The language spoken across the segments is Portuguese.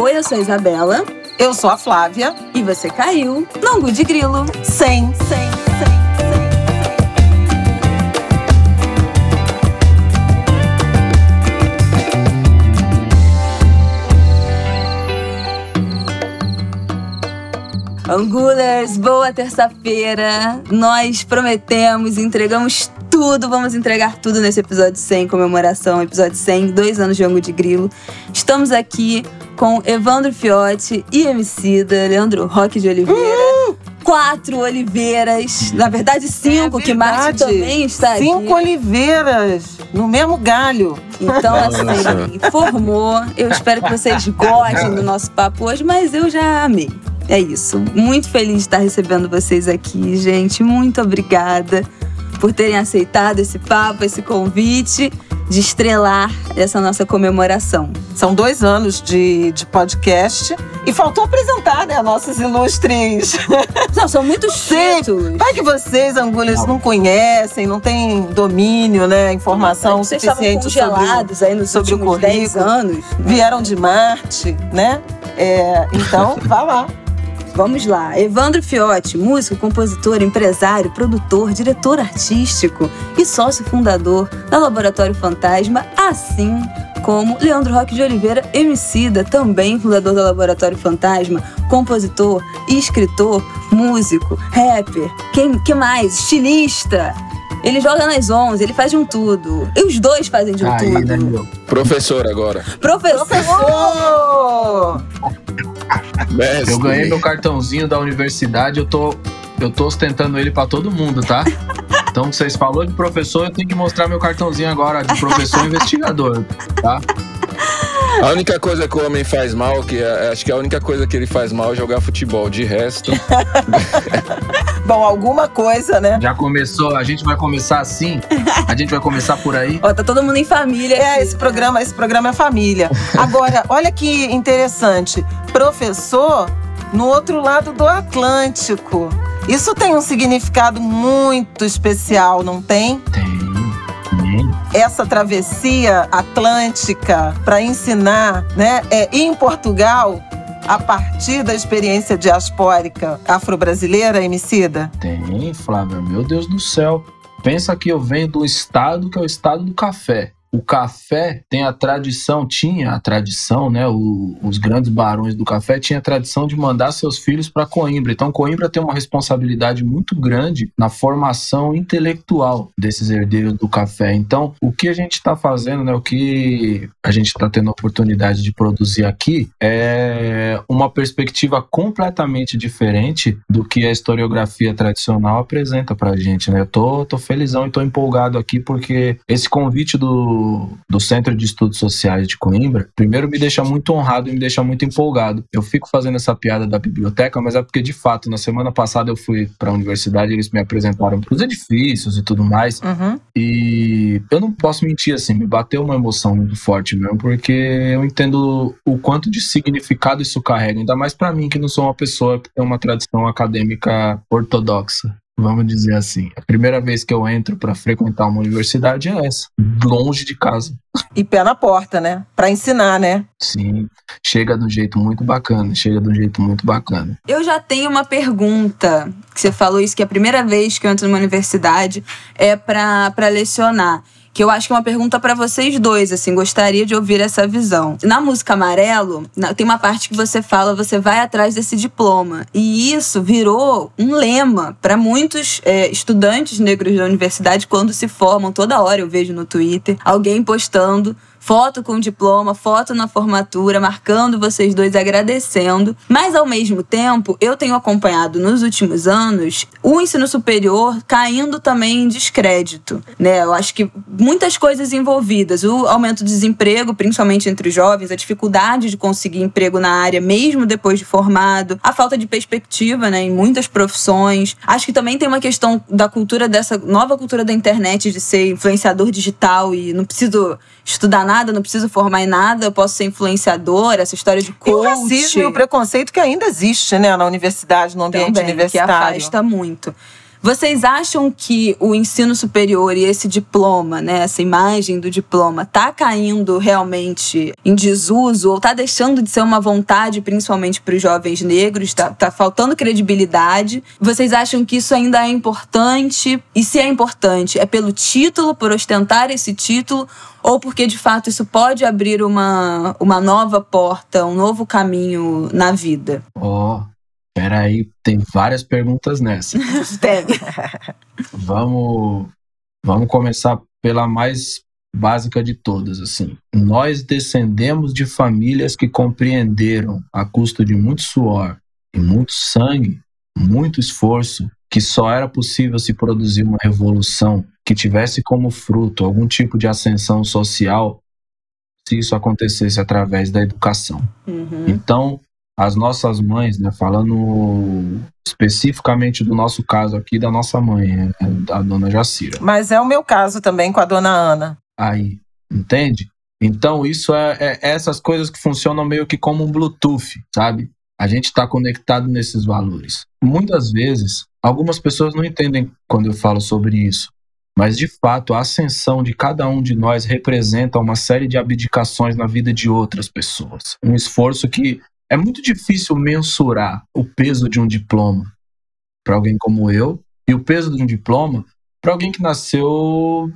Oi, eu sou a Isabela. Eu sou a Flávia. E você caiu no Angu de Grilo. Sem, sem, sem. Angulers, boa terça-feira. Nós prometemos, entregamos tudo, vamos entregar tudo nesse episódio 100, comemoração, episódio 100, dois anos de Angu de Grilo. Estamos aqui com Evandro Fiotti e Emicida, Leandro Roque de Oliveira. Uhum. Quatro Oliveiras, na verdade cinco, É que Márcio verdade. também está aqui. Cinco oliveiras no mesmo galho. Então, assim, formou. Eu espero que vocês gostem do nosso papo hoje, mas eu já amei. É isso. Muito feliz de estar recebendo vocês aqui, gente. Muito obrigada por terem aceitado esse papo, esse convite de estrelar essa nossa comemoração. São dois anos de, de podcast. E faltou apresentar, né, nossos ilustres. Não, são muitos títulos. Vai que vocês, angulhas, não conhecem, não têm domínio, né, informação Vocês suficiente sobre, o- congelados aí nos sobre o últimos 10 currículo. anos. Vieram de Marte, né? É, então, vá lá. Vamos lá. Evandro Fiotti, músico, compositor, empresário, produtor, diretor artístico e sócio fundador da Laboratório Fantasma, assim como Leandro Roque de Oliveira, Emicida, também fundador da Laboratório Fantasma, compositor, escritor, músico, rapper, quem que mais? Estilista. Ele joga nas 11, ele faz de um tudo. E os dois fazem de um Aí, tudo. né? Professor agora. Professor! Professor! Mestre. Eu ganhei meu cartãozinho da universidade, eu tô, eu tô ostentando ele pra todo mundo, tá? Então, vocês falou de professor, eu tenho que mostrar meu cartãozinho agora de professor investigador, tá? A única coisa que o homem faz mal, que é- acho que a única coisa que ele faz mal é jogar futebol. De resto, Bom, alguma coisa, né? Já começou, a gente vai começar assim? A gente vai começar por aí? Ó, tá todo mundo em família. É, aqui. esse programa, esse programa é família. Agora, olha que interessante. Professor no outro lado do Atlântico. Isso tem um significado muito especial, não tem? Tem, tem. Essa travessia atlântica para ensinar, né? É, em Portugal, a partir da experiência diaspórica afro-brasileira, Emicida. Tem, Flávia, meu Deus do céu. Pensa que eu venho do estado que é o estado do café. O café tem a tradição, tinha a tradição, né? o- os grandes barões do café tinham a tradição de mandar seus filhos para Coimbra. Então, Coimbra tem uma responsabilidade muito grande na formação intelectual desses herdeiros do café. Então, o que a gente está fazendo, né? O que a gente está tendo a oportunidade de produzir aqui é uma perspectiva completamente diferente do que a historiografia tradicional apresenta pra gente, né? Eu tô, tô felizão e tô empolgado aqui porque esse convite do, do Centro de Estudos Sociais de Coimbra, primeiro me deixa muito honrado e me deixa muito empolgado. Eu fico fazendo essa piada da biblioteca, mas é porque de fato, na semana passada eu fui pra universidade, eles me apresentaram os edifícios e tudo mais, Uhum. e eu não posso mentir assim, me bateu uma emoção muito forte mesmo, porque eu entendo o quanto de significado isso carrega, ainda mais pra mim que não sou uma pessoa que tem uma tradição acadêmica ortodoxa. Vamos dizer assim. A primeira vez que eu entro pra frequentar uma universidade é essa, longe de casa. E pé na porta, né? Para ensinar, né? Sim, chega de um jeito muito bacana, chega de um jeito muito bacana. Eu já tenho uma pergunta. Que você falou isso, que a primeira vez que eu entro numa universidade é pra, pra lecionar. Que eu acho que é uma pergunta pra vocês dois, assim, gostaria de ouvir essa visão. Na música Amarelo, tem uma parte que você fala, você vai atrás desse diploma. E isso virou um lema pra muitos é, estudantes negros da universidade quando se formam. Toda hora eu vejo no Twitter alguém postando foto com diploma, foto na formatura, marcando vocês dois, agradecendo. Mas ao mesmo tempo, eu tenho acompanhado nos últimos anos o ensino superior caindo também em descrédito, né? Eu acho que muitas coisas envolvidas, o aumento do desemprego, principalmente entre os jovens, a dificuldade de conseguir emprego na área mesmo depois de formado, a falta de perspectiva, né, em muitas profissões. Acho que também tem uma questão da cultura dessa nova cultura da internet de ser influenciador digital e não preciso estudar nada, não preciso formar em nada, eu posso ser influenciador, essa história de E coach. o racismo e o preconceito que ainda existe, né, na universidade, no ambiente também, que universitário. afasta muito. Vocês acham que o ensino superior e esse diploma, né, essa imagem do diploma, tá caindo realmente em desuso ou tá deixando de ser uma vontade, principalmente para os jovens negros? Tá, tá faltando credibilidade? Vocês acham que isso ainda é importante? E se é importante, é pelo título, por ostentar esse título? Ou porque de fato isso pode abrir uma, uma nova porta, um novo caminho na vida? Ó, oh, Peraí, tem várias perguntas nessa. tem. Vamos, vamos começar pela mais básica de todas, assim. Nós descendemos de famílias que compreenderam, a custo de muito suor e muito sangue, muito esforço, que só era possível se produzir uma revolução que tivesse como fruto algum tipo de ascensão social se isso acontecesse através da educação. Uhum. Então, as nossas mães, né, falando especificamente do nosso caso aqui, da nossa mãe, né, da dona Jacira. Mas é o meu caso também com a dona Ana. Aí, entende? Então, isso é, é essas coisas que funcionam meio que como um Bluetooth, sabe? A gente está conectado nesses valores. Muitas vezes, algumas pessoas não entendem quando eu falo sobre isso. Mas, de fato, a ascensão de cada um de nós representa uma série de abdicações na vida de outras pessoas. Um esforço que é muito difícil mensurar o peso de um diploma para alguém como eu e o peso de um diploma para alguém que nasceu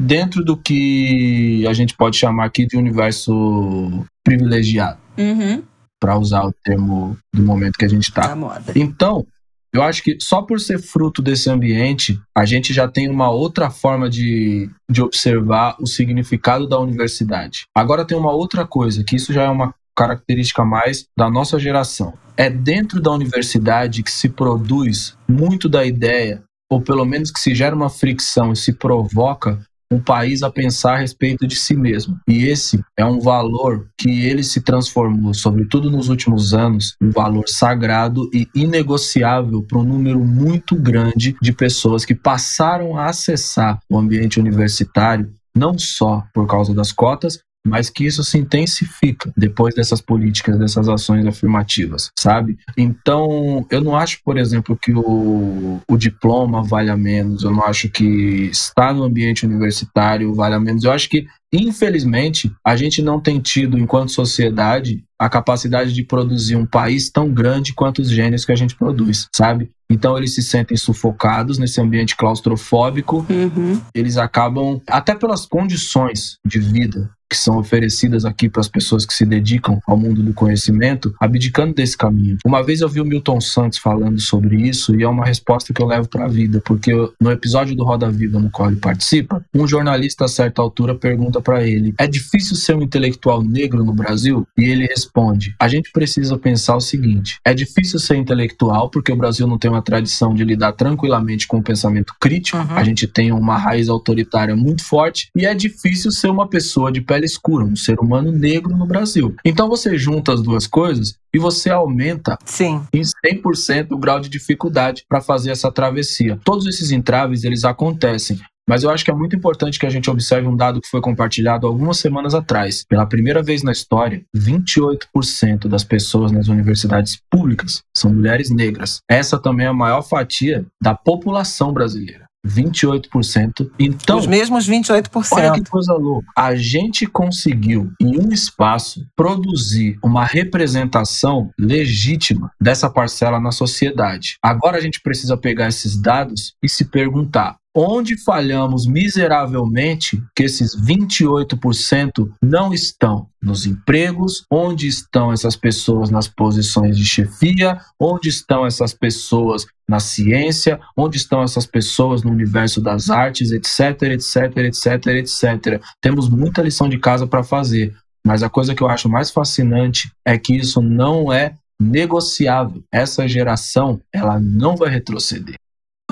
dentro do que a gente pode chamar aqui de universo privilegiado. Uhum. Para usar o termo do momento que a gente está. Então, eu acho que só por ser fruto desse ambiente, a gente já tem uma outra forma de, de observar o significado da universidade. Agora tem uma outra coisa, que isso já é uma característica mais da nossa geração. É dentro da universidade que se produz muito da ideia, ou pelo menos que se gera uma fricção e se provoca um país a pensar a respeito de si mesmo. E esse é um valor que ele se transformou, sobretudo nos últimos anos, um valor sagrado e inegociável para um número muito grande de pessoas que passaram a acessar o ambiente universitário não só por causa das cotas, mas que isso se intensifica depois dessas políticas, dessas ações afirmativas, sabe? Então, eu não acho, por exemplo, que o, o diploma valha menos, eu não acho que estar no ambiente universitário valha menos, eu acho que Infelizmente, a gente não tem tido, enquanto sociedade, a capacidade de produzir um país tão grande quanto os gênios que a gente produz, sabe? Então eles se sentem sufocados nesse ambiente claustrofóbico, uhum. eles acabam, até pelas condições de vida que são oferecidas aqui para as pessoas que se dedicam ao mundo do conhecimento, abdicando desse caminho. Uma vez eu vi o Milton Santos falando sobre isso e é uma resposta que eu levo para a vida, porque no episódio do Roda Viva no qual ele participa, um jornalista a certa altura pergunta para ele: "É difícil ser um intelectual negro no Brasil?" E ele responde: "A gente precisa pensar o seguinte: é difícil ser intelectual porque o Brasil não tem uma tradição de lidar tranquilamente com o pensamento crítico, uhum. a gente tem uma raiz autoritária muito forte e é difícil ser uma pessoa de pé pele escura, um ser humano negro no Brasil. Então você junta as duas coisas e você aumenta Sim. em 100% o grau de dificuldade para fazer essa travessia. Todos esses entraves, eles acontecem. Mas eu acho que é muito importante que a gente observe um dado que foi compartilhado algumas semanas atrás. Pela primeira vez na história, 28% das pessoas nas universidades públicas são mulheres negras. Essa também é a maior fatia da população brasileira. 28%. Então, os mesmos 28%. Olha que coisa louca. A gente conseguiu, em um espaço, produzir uma representação legítima dessa parcela na sociedade. Agora a gente precisa pegar esses dados e se perguntar: onde falhamos miseravelmente que esses 28% não estão nos empregos, onde estão essas pessoas nas posições de chefia, onde estão essas pessoas na ciência, onde estão essas pessoas no universo das artes, etc, etc, etc, etc. Temos muita lição de casa para fazer, mas a coisa que eu acho mais fascinante é que isso não é negociável. Essa geração, ela não vai retroceder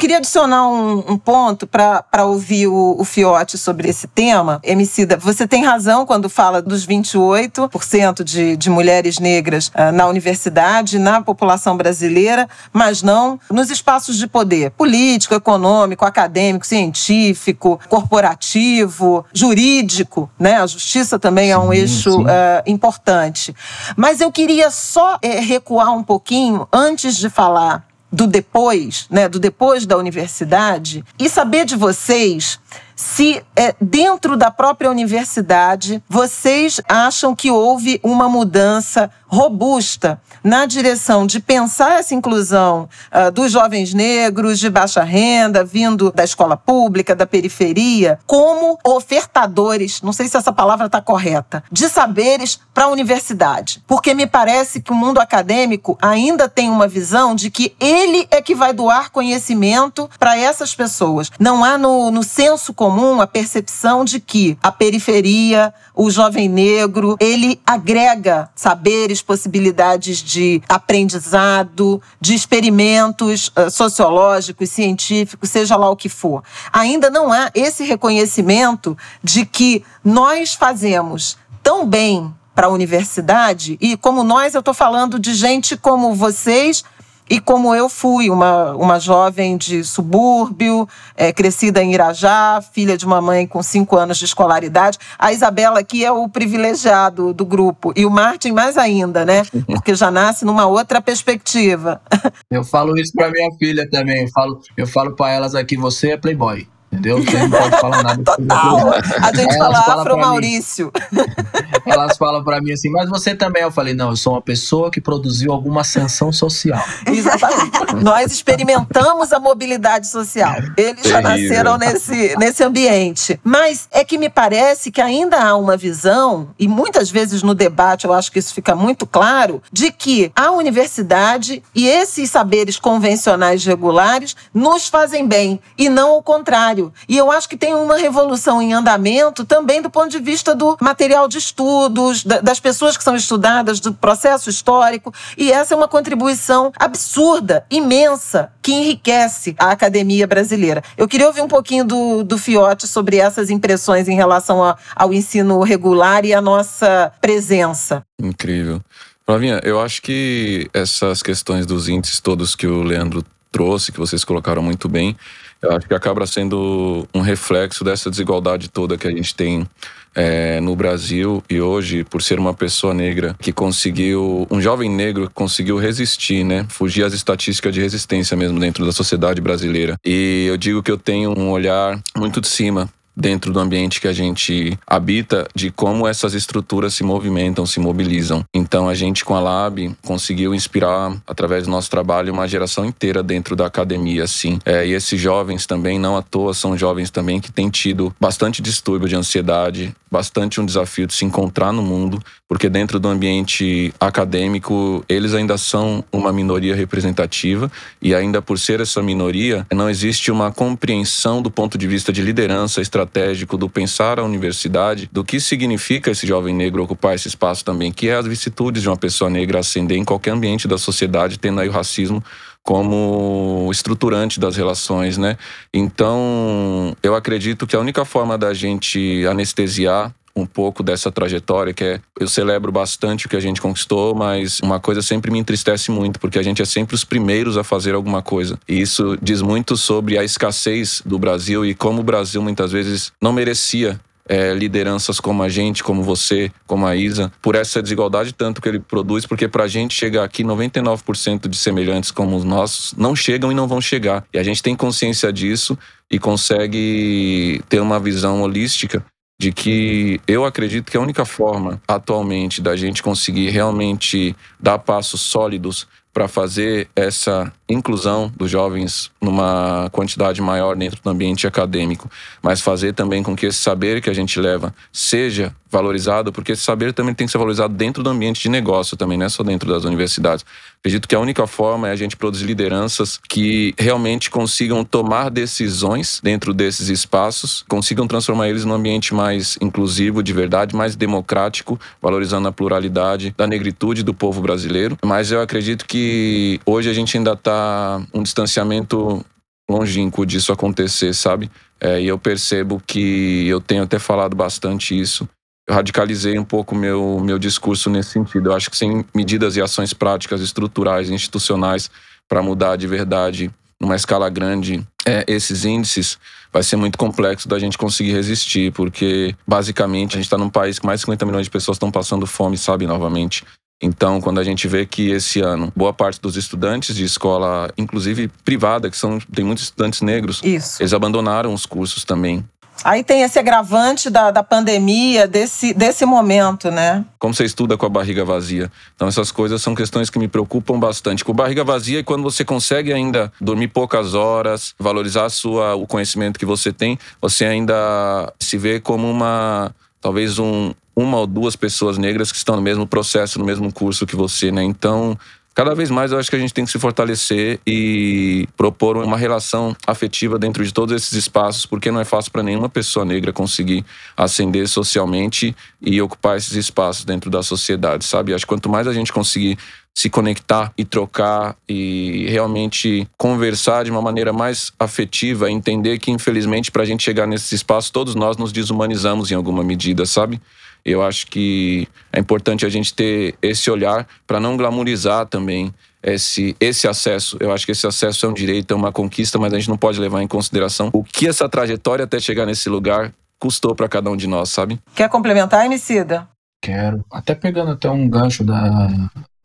queria adicionar um, um ponto para ouvir o, o Fiote sobre esse tema. Emicida, você tem razão quando fala dos 28% de, de mulheres negras uh, na universidade, na população brasileira, mas não nos espaços de poder político, econômico, acadêmico, científico, corporativo, jurídico. Né? A justiça também é um eixo uh, importante. Mas eu queria só é, recuar um pouquinho antes de falar do depois, né, do depois da universidade, e saber de vocês se é, dentro da própria universidade vocês acham que houve uma mudança robusta na direção de pensar essa inclusão uh, dos jovens negros de baixa renda, vindo da escola pública, da periferia, como ofertadores, não sei se essa palavra está correta, de saberes para a universidade. Porque me parece que o mundo acadêmico ainda tem uma visão de que ele é que vai doar conhecimento para essas pessoas. Não há no, no senso comum a percepção de que a periferia, o jovem negro, ele agrega saberes, possibilidades de aprendizado, de experimentos uh, sociológicos, científicos, seja lá o que for. Ainda não há esse reconhecimento de que nós fazemos tão bem para a universidade, e como nós, eu estou falando de gente como vocês e como eu fui, uma, uma jovem de subúrbio, é, crescida em Irajá, filha de uma mãe com cinco anos de escolaridade. A Isabela aqui é o privilegiado do grupo. E o Martin mais ainda, né? Porque já nasce numa outra perspectiva. Eu falo isso para minha filha também. Eu falo, eu falo para elas aqui, você é playboy. Entendeu? Você não pode falar nada. Total. A gente fala Afro Maurício. Elas falam para mim assim, mas você também. Eu falei, não, eu sou uma pessoa que produziu alguma ascensão social. Exatamente. Nós experimentamos a mobilidade social. Eles Terrível. já nasceram nesse, nesse ambiente. Mas é que me parece que ainda há uma visão, e muitas vezes no debate eu acho que isso fica muito claro, de que a universidade e esses saberes convencionais regulares nos fazem bem, e não o contrário. E eu acho que tem uma revolução em andamento também do ponto de vista do material de estudos, das pessoas que são estudadas, do processo histórico. E essa é uma contribuição absurda, imensa, que enriquece a academia brasileira. Eu queria ouvir um pouquinho do, do Fiote sobre essas impressões em relação a, ao ensino regular e a nossa presença. Incrível. Flavinha, eu acho que essas questões dos índices todos que o Leandro trouxe, que vocês colocaram muito bem, eu acho que acaba sendo um reflexo dessa desigualdade toda que a gente tem é, no Brasil e hoje, por ser uma pessoa negra que conseguiu, um jovem negro que conseguiu resistir, né? Fugir às estatísticas de resistência mesmo dentro da sociedade brasileira. E eu digo que eu tenho um olhar muito de cima dentro do ambiente que a gente habita de como essas estruturas se movimentam, se mobilizam. Então a gente com a Lab conseguiu inspirar através do nosso trabalho uma geração inteira dentro da academia, assim. É, e esses jovens também, não à toa, são jovens também que têm tido bastante distúrbio de ansiedade, bastante um desafio de se encontrar no mundo, porque dentro do ambiente acadêmico eles ainda são uma minoria representativa e ainda por ser essa minoria não existe uma compreensão do ponto de vista de liderança estratégico do pensar a universidade, do que significa esse jovem negro ocupar esse espaço também, que é as vicissitudes de uma pessoa negra ascender em qualquer ambiente da sociedade, tendo aí o racismo como estruturante das relações, né? Então, eu acredito que a única forma da gente anestesiar um pouco dessa trajetória, que é eu celebro bastante o que a gente conquistou, mas uma coisa sempre me entristece muito, porque a gente é sempre os primeiros a fazer alguma coisa. E isso diz muito sobre a escassez do Brasil e como o Brasil muitas vezes não merecia é, lideranças como a gente, como você, como a Isa, por essa desigualdade tanto que ele produz, porque para a gente chegar aqui, 99% de semelhantes como os nossos não chegam e não vão chegar. E a gente tem consciência disso e consegue ter uma visão holística de que eu acredito que a única forma atualmente da gente conseguir realmente dar passos sólidos para fazer essa inclusão dos jovens numa quantidade maior dentro do ambiente acadêmico, mas fazer também com que esse saber que a gente leva seja valorizado, porque esse saber também tem que ser valorizado dentro do ambiente de negócio também, não é só dentro das universidades. Acredito que a única forma é a gente produzir lideranças que realmente consigam tomar decisões dentro desses espaços, consigam transformar eles num ambiente mais inclusivo, de verdade, mais democrático, valorizando a pluralidade da negritude do povo brasileiro. Mas eu acredito que hoje a gente ainda está um distanciamento longínquo disso acontecer, sabe? É, e eu percebo que eu tenho até falado bastante isso. Eu radicalizei um pouco meu meu discurso nesse sentido. Eu acho que sem medidas e ações práticas, estruturais, institucionais para mudar de verdade numa escala grande é, esses índices, vai ser muito complexo da gente conseguir resistir, porque basicamente a gente está num país que mais de 50 milhões de pessoas estão passando fome, sabe, novamente. Então, quando a gente vê que esse ano boa parte dos estudantes de escola, inclusive privada, que são tem muitos estudantes negros, Isso. eles abandonaram os cursos também. Aí tem esse agravante da, da pandemia, desse, desse momento, né? Como você estuda com a barriga vazia? Então, essas coisas são questões que me preocupam bastante. Com barriga vazia é quando você consegue ainda dormir poucas horas, valorizar sua, o conhecimento que você tem, você ainda se vê como uma. talvez um, uma ou duas pessoas negras que estão no mesmo processo, no mesmo curso que você, né? Então. Cada vez mais eu acho que a gente tem que se fortalecer e propor uma relação afetiva dentro de todos esses espaços, porque não é fácil para nenhuma pessoa negra conseguir ascender socialmente e ocupar esses espaços dentro da sociedade, sabe? Acho que quanto mais a gente conseguir se conectar e trocar e realmente conversar de uma maneira mais afetiva, entender que infelizmente para a gente chegar nesse espaço todos nós nos desumanizamos em alguma medida, sabe? Eu acho que é importante a gente ter esse olhar para não glamorizar também esse, esse acesso. Eu acho que esse acesso é um direito, é uma conquista, mas a gente não pode levar em consideração o que essa trajetória até chegar nesse lugar custou para cada um de nós, sabe? Quer complementar, Emicida? Quero. Até pegando até um gancho da,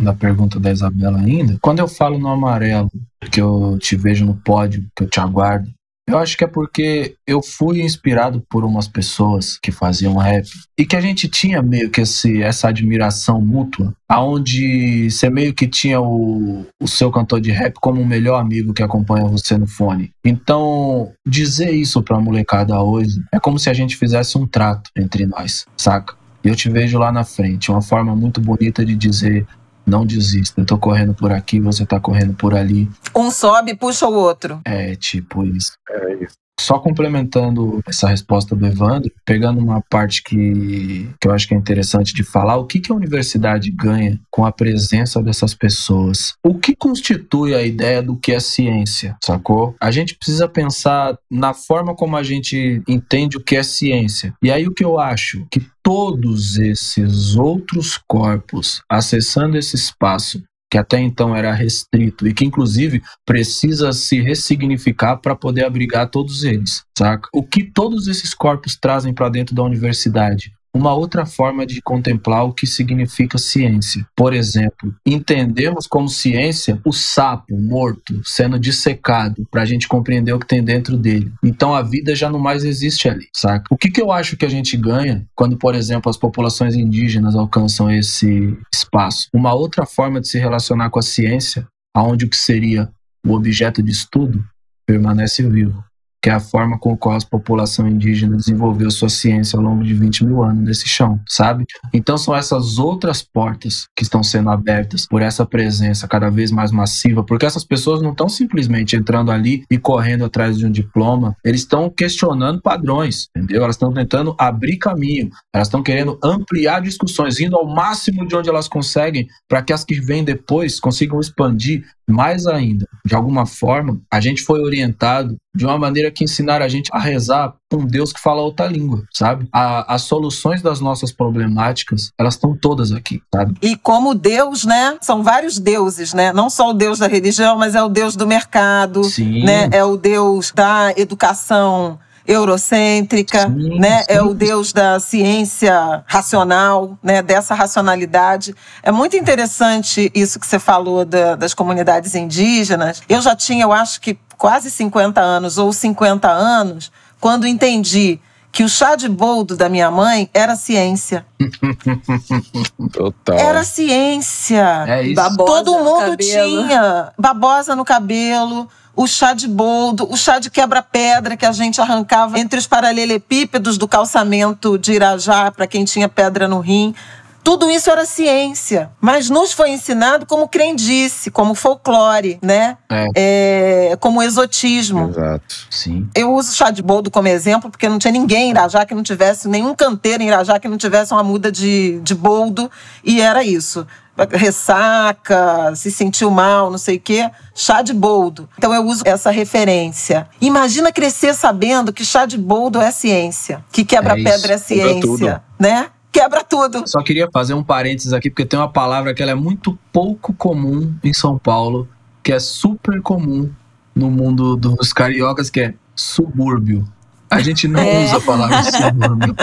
da pergunta da Isabela ainda. Quando eu falo no amarelo, que eu te vejo no pódio, que eu te aguardo, eu acho que é porque eu fui inspirado por umas pessoas que faziam rap e que a gente tinha meio que esse, essa admiração mútua, aonde você meio que tinha o, o seu cantor de rap como o melhor amigo que acompanha você no fone. Então, dizer isso pra molecada hoje é como se a gente fizesse um trato entre nós, saca? Eu te vejo lá na frente, uma forma muito bonita de dizer não desista. Eu tô correndo por aqui, você tá correndo por ali. Um sobe e puxa o outro. É tipo isso. É isso. Só complementando essa resposta do Evandro, pegando uma parte que, que eu acho que é interessante de falar, o que, que a universidade ganha com a presença dessas pessoas? O que constitui a ideia do que é ciência, sacou? A gente precisa pensar na forma como a gente entende o que é ciência. E aí o que eu acho? Que todos esses outros corpos acessando esse espaço que até então era restrito e que inclusive precisa se ressignificar para poder abrigar todos eles, saca? O que todos esses corpos trazem para dentro da universidade? Uma outra forma de contemplar o que significa ciência. Por exemplo, entendemos como ciência o sapo morto sendo dissecado para a gente compreender o que tem dentro dele. Então a vida já não mais existe ali, saca? O que, que eu acho que a gente ganha quando, por exemplo, as populações indígenas alcançam esse espaço? Uma outra forma de se relacionar com a ciência, aonde o que seria o objeto de estudo permanece vivo que é a forma com a qual a população indígena desenvolveu sua ciência ao longo de 20 mil anos nesse chão, sabe? Então são essas outras portas que estão sendo abertas por essa presença cada vez mais massiva, porque essas pessoas não estão simplesmente entrando ali e correndo atrás de um diploma, eles estão questionando padrões, entendeu? Elas estão tentando abrir caminho, elas estão querendo ampliar discussões, indo ao máximo de onde elas conseguem, para que as que vêm depois consigam expandir mais ainda. De alguma forma, a gente foi orientado de uma maneira que ensinaram a gente a rezar com um Deus que fala outra língua, sabe? A, as soluções das nossas problemáticas, elas estão todas aqui, sabe? E como Deus, né? São vários deuses, né? Não só o Deus da religião, mas é o Deus do mercado, Sim. né? É o Deus da educação eurocêntrica, Sim, né? sim. É o Deus da ciência racional, né? Dessa racionalidade. É muito interessante isso que você falou da- das comunidades indígenas. Eu já tinha, eu acho que quase 50 anos ou 50 anos quando entendi que o chá de boldo da minha mãe era ciência. Total. Era ciência. É isso. Babosa Todo mundo tinha babosa no cabelo, o chá de boldo, o chá de quebra-pedra que a gente arrancava entre os paralelepípedos do calçamento de Irajá para quem tinha pedra no rim. Tudo isso era ciência, mas nos foi ensinado como crendice, como folclore, né? É, como exotismo. Exato. Sim. Eu uso chá de boldo como exemplo, porque não tinha ninguém em Irajá que não tivesse, nenhum canteiro em Irajá que não tivesse uma muda de, de boldo, e era isso. Ressaca, se sentiu mal, não sei o quê, chá de boldo. Então eu uso essa referência. Imagina crescer sabendo que chá de boldo é ciência, que quebra-pedra é, É ciência, né? Quebra tudo. Só queria fazer um parênteses aqui, porque tem uma palavra que ela é muito pouco comum em São Paulo, que é super comum no mundo dos cariocas, que é subúrbio. A gente não É. usa a palavra subúrbio.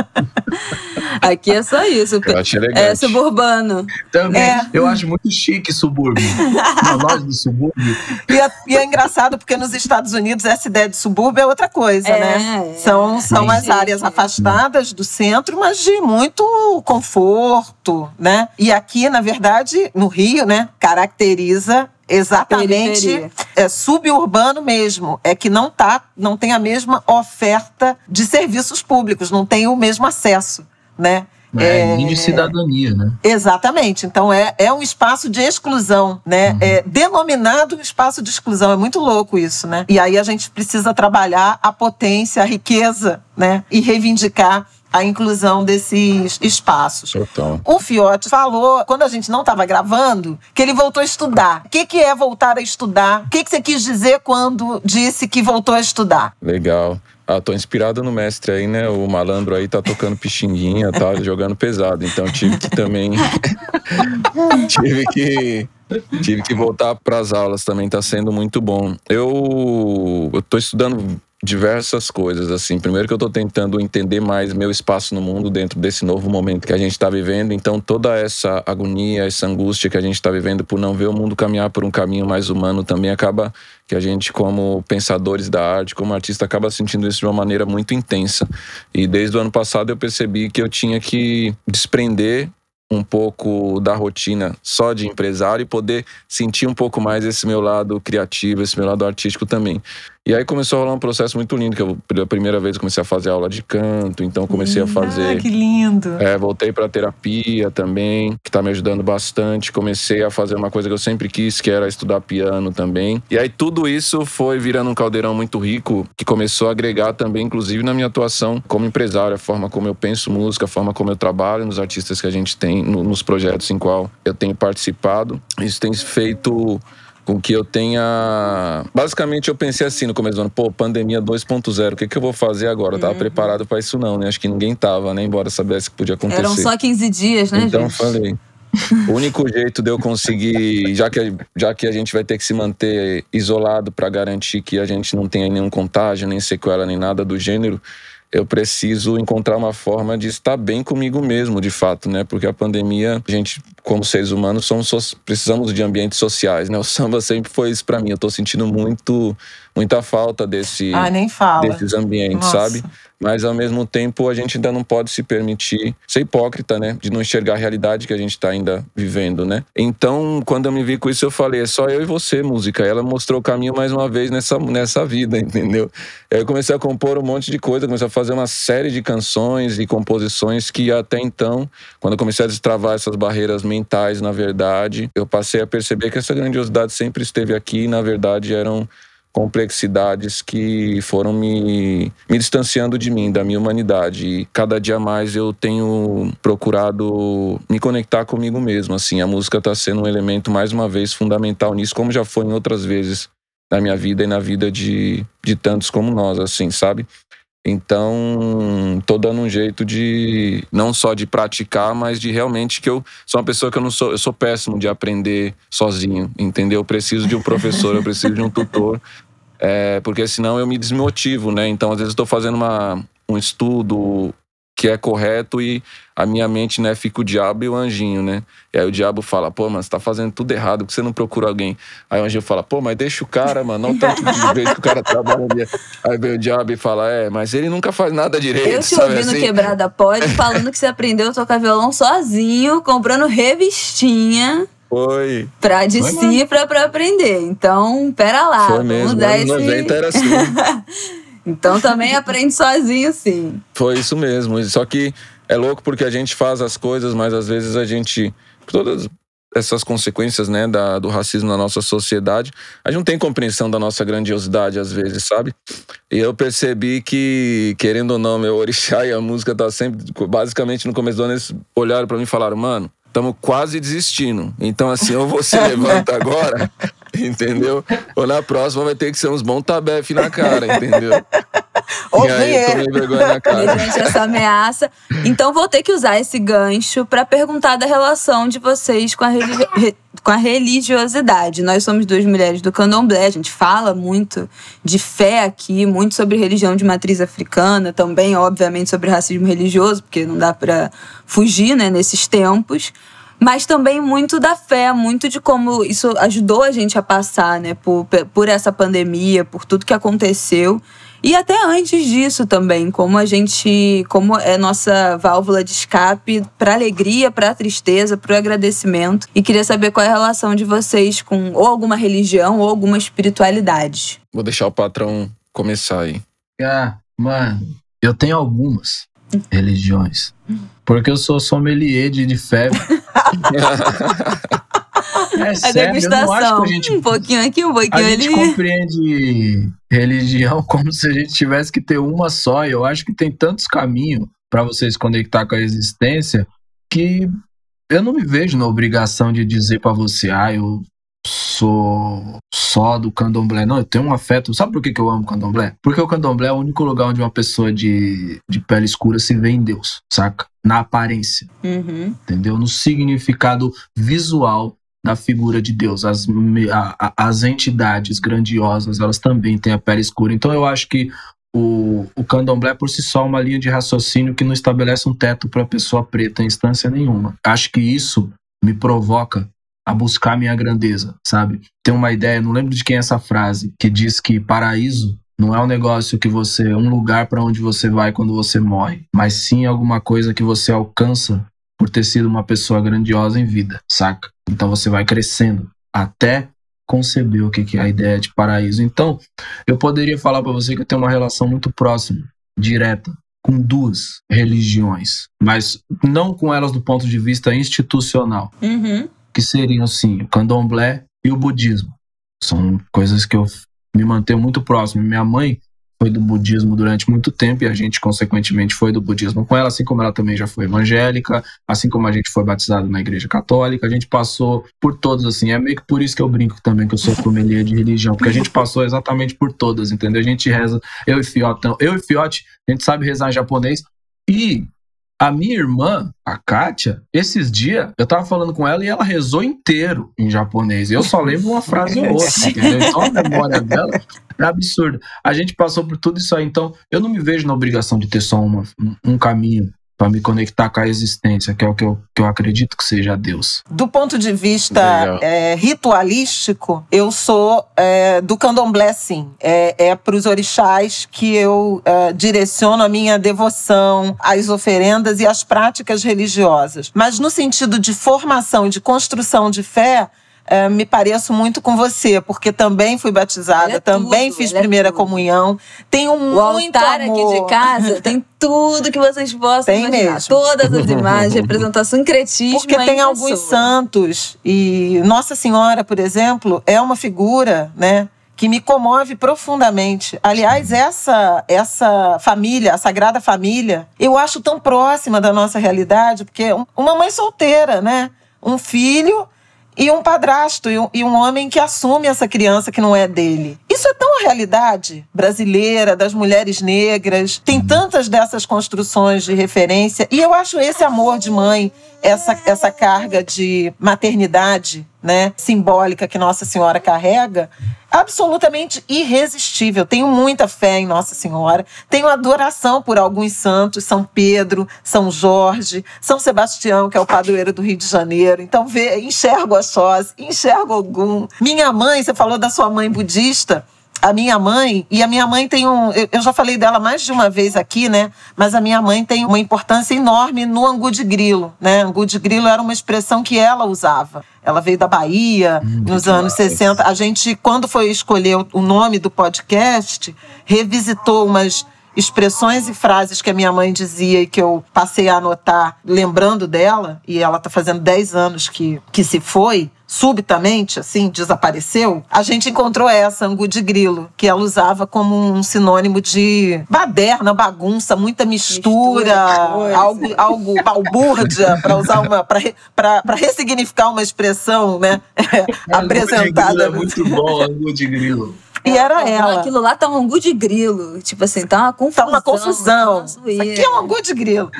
Aqui é só isso. Eu acho elegante. É suburbano. Também, É. eu acho muito chique subúrbio. Na loja do subúrbio. E é, e é engraçado porque nos Estados Unidos essa ideia de subúrbio é outra coisa, É, né? é. São, são as áreas afastadas do centro, mas de muito conforto, né? E aqui, na verdade, no Rio, né, caracteriza exatamente Periferia. é suburbano mesmo, é que não tá, não tem a mesma oferta de serviços públicos, não tem o mesmo acesso, né? É, mini cidadania, né? Exatamente. Então é, é um espaço de exclusão, né? Uhum. É denominado espaço de exclusão. É muito louco isso, né? E aí a gente precisa trabalhar a potência, a riqueza, né? E reivindicar a inclusão desses espaços. Total. O Fiote falou, quando a gente não estava gravando, que ele voltou a estudar. O que, que é voltar a estudar? O que, que você quis dizer quando disse que voltou a estudar? Legal. Ah, tô inspirado no mestre aí, né? O malandro aí tá tocando pixinguinha, tá jogando pesado. Então tive que também. tive que. Tive que voltar para as aulas também, tá sendo muito bom. Eu, eu tô estudando diversas coisas, assim. Primeiro que eu tô tentando entender mais meu espaço no mundo dentro desse novo momento que a gente está vivendo. Então, toda essa agonia, essa angústia que a gente está vivendo por não ver o mundo caminhar por um caminho mais humano também acaba que a gente, como pensadores da arte, como artista, acaba sentindo isso de uma maneira muito intensa. E desde o ano passado eu percebi que eu tinha que desprender um pouco da rotina só de empresário e poder sentir um pouco mais esse meu lado criativo, esse meu lado artístico também. E aí começou a rolar um processo muito lindo, que eu, pela primeira vez, comecei a fazer aula de canto, então comecei a fazer... Ah, que lindo! É, voltei para terapia também, que tá me ajudando bastante. Comecei a fazer uma coisa que eu sempre quis, que era estudar piano também. E aí tudo isso foi virando um caldeirão muito rico, que começou a agregar também, inclusive, na minha atuação como empresário, a forma como eu penso música, a forma como eu trabalho nos artistas que a gente tem, no- nos projetos em qual eu tenho participado. Isso tem feito com que eu tenha. Basicamente, eu pensei assim no começo do ano: pô, pandemia 2.0, o que, que eu vou fazer agora? Eu tava preparado para isso, não, né? Acho que ninguém tava, né? Embora soubesse que podia acontecer. Eram só 15 dias, né, Então gente? falei. O único jeito de eu conseguir, já que, já que a gente vai ter que se manter isolado para garantir que a gente não tenha nenhum contágio, nem sequela, nem nada do gênero, eu preciso encontrar uma forma de estar bem comigo mesmo, de fato, né? Porque a pandemia, a gente, como seres humanos, somos so- precisamos de ambientes sociais, né? O samba sempre foi isso para mim. Eu tô sentindo muito, muita falta desse Ah, desses ambientes, Nossa. sabe? Mas ao mesmo tempo a gente ainda não pode se permitir ser hipócrita, né? De não enxergar a realidade que a gente está ainda vivendo, né? Então, quando eu me vi com isso, eu falei: é só eu e você, música. Ela mostrou o caminho mais uma vez nessa, nessa vida, entendeu? Eu comecei a compor um monte de coisa, comecei a fazer uma série de canções e composições que até então, quando eu comecei a destravar essas barreiras mentais, na verdade, eu passei a perceber que essa grandiosidade sempre esteve aqui e, na verdade, eram complexidades que foram me, me distanciando de mim, da minha humanidade. E cada dia mais eu tenho procurado me conectar comigo mesmo. Assim, a música está sendo um elemento, mais uma vez, fundamental nisso, como já foi em outras vezes na minha vida e na vida de, de tantos como nós, assim, sabe? Então, tô dando um jeito de não só de praticar, mas de realmente que eu sou uma pessoa que eu não sou, eu sou péssimo de aprender sozinho, entendeu? Eu preciso de um professor, eu preciso de um tutor, é, porque senão eu me desmotivo, né? Então, às vezes eu tô fazendo uma, um estudo que é correto e a minha mente, né, fica o diabo e o anjinho, né? E aí o diabo fala, pô, mas você tá fazendo tudo errado, por que você não procura alguém? Aí o anjinho fala, pô, mas deixa o cara, mano, não tanto de vez que o cara trabalha ali. Aí vem o diabo e fala, é, mas ele nunca faz nada direito, Eu te sabe ouvi no assim? Quebrada Pode falando que você aprendeu a tocar violão sozinho, comprando revistinha Foi, pra de Foi si pra, pra aprender. Então, pera lá. foi mesmo, anos esse... 90 era assim. Então também aprende sozinho, sim. Foi isso mesmo. Só que é louco porque a gente faz as coisas, mas às vezes a gente. Todas essas consequências, né, da, do racismo na nossa sociedade, a gente não tem compreensão da nossa grandiosidade, às vezes, sabe? E eu percebi que, querendo ou não, meu orixá e a música tá sempre. Basicamente, no começo do ano, eles olharam pra mim e falaram, mano. Estamos quase desistindo. Então, assim, ou você levanta agora, entendeu? Ou na próxima vai ter que ser uns bons tabefe na cara, entendeu? Ô, e aí, vinheta. tomei vergonha na cara. essa ameaça. Então vou ter que usar esse gancho para perguntar da relação de vocês com a, religi- com a religiosidade. Nós somos duas mulheres do candomblé, a gente fala muito de fé aqui, muito sobre religião de matriz africana, também, obviamente, sobre racismo religioso, porque não dá para fugir né, nesses tempos. Mas também muito da fé, muito de como isso ajudou a gente a passar, né, por, por essa pandemia, por tudo que aconteceu. E até antes disso também, como a gente, como é nossa válvula de escape para alegria, para tristeza, para o agradecimento. E queria saber qual é a relação de vocês com ou alguma religião ou alguma espiritualidade. Vou deixar o patrão começar aí. Ah, mano, eu tenho algumas religiões. Porque eu sou sommelier de, de fé. É A sério, degustação. a gente Um pouquinho aqui, um A pouquinho gente ali. compreende religião como se a gente tivesse que ter uma só. E eu acho que tem tantos caminhos para você se conectar com a existência que eu não me vejo na obrigação de dizer para você, ah, eu sou só do candomblé. Não, eu tenho um afeto. Sabe por que, que eu amo candomblé? Porque o candomblé é o único lugar onde uma pessoa de, de pele escura se vê em Deus, saca? Na aparência Uhum. entendeu? No significado visual da figura de Deus. As, a- as entidades grandiosas, elas também têm a pele escura. Então eu acho que o, o candomblé por si só é uma linha de raciocínio que não estabelece um teto para a pessoa preta em instância nenhuma. Acho que isso me provoca a buscar minha grandeza, sabe? Tem uma ideia, não lembro de quem é essa frase, que diz que paraíso não é um negócio que você, um lugar para onde você vai quando você morre, mas sim alguma coisa que você alcança por ter sido uma pessoa grandiosa em vida, saca? Então você vai crescendo até conceber o que é a ideia de paraíso. Então, eu poderia falar para você que eu tenho uma relação muito próxima, direta, com duas religiões, mas não com elas do ponto de vista institucional, Uhum. que seriam sim o candomblé e o budismo. São coisas que eu me mantenho muito próximo. Minha mãe foi do budismo durante muito tempo e a gente, consequentemente, foi do budismo com ela, assim como ela também já foi evangélica, assim como a gente foi batizado na igreja católica, a gente passou por todas, assim. É meio que por isso que eu brinco também que eu sou sommelier de religião, porque a gente passou exatamente por todas, entendeu? A gente reza, eu e Fiotão, eu e Fiote, a gente sabe rezar em japonês e a minha irmã, a Kátia, esses dias, eu tava falando com ela e ela rezou inteiro em japonês. Eu só lembro uma frase ou outra, entendeu? Então a memória dela é absurda. A gente passou por tudo isso aí, então eu não me vejo na obrigação de ter só uma, um, caminho para me conectar com a existência, que é o que eu, que eu acredito que seja Deus. Do ponto de vista é, ritualístico, eu sou é, do candomblé, sim. É, é para os orixás que eu é, direciono a minha devoção, as oferendas e as práticas religiosas. Mas no sentido de formação e de construção de fé, é, me pareço muito com você, porque também fui batizada, é também tudo, fiz é primeira tudo. comunhão. Tenho O muito altar amor. aqui de casa tem tudo que vocês possam Tem imaginar. mesmo. Todas as imagens, representação, sincretismo. Porque em tem alguns pessoa. santos e Nossa Senhora, por exemplo, é uma figura, né, que me comove profundamente. Aliás, essa essa família, a Sagrada Família, eu acho tão próxima da nossa realidade, porque um- uma mãe solteira, né, um filho e um padrasto e um, e um homem que assume essa criança que não é dele. Isso é tão a realidade brasileira, das mulheres negras. Tem tantas dessas construções de referência. E eu acho esse amor de mãe, essa, essa carga de maternidade né, simbólica que Nossa Senhora carrega, absolutamente irresistível. Tenho muita fé em Nossa Senhora. Tenho adoração por alguns santos, São Pedro, São Jorge, São Sebastião, que é o padroeiro do Rio de Janeiro. Então, vê, enxergo Oxóssi, enxergo Ogum. Minha mãe, você falou da sua mãe budista, a minha mãe, e a minha mãe tem um. Eu já falei dela mais de uma vez aqui, né? Mas a minha mãe tem uma importância enorme no angu de grilo, né? Angu de grilo era uma expressão que ela usava. Ela veio da Bahia nos anos 60. A gente, quando foi escolher o- nome do podcast, revisitou umas expressões e frases que a minha mãe dizia e que eu passei a anotar lembrando dela, e ela tá fazendo 10 anos que, que se foi, subitamente, assim, desapareceu, a gente encontrou essa, angu de grilo, que ela usava como um sinônimo de baderna, bagunça, muita mistura, Mistura algo, algo balbúrdia, para usar uma. para ressignificar uma expressão, né? apresentada. É muito bom, angu de grilo. E era ela. Aquilo lá tá um angu de grilo. Tipo assim, tá uma confusão. Tá uma confusão. uma Isso aqui é um angu de grilo.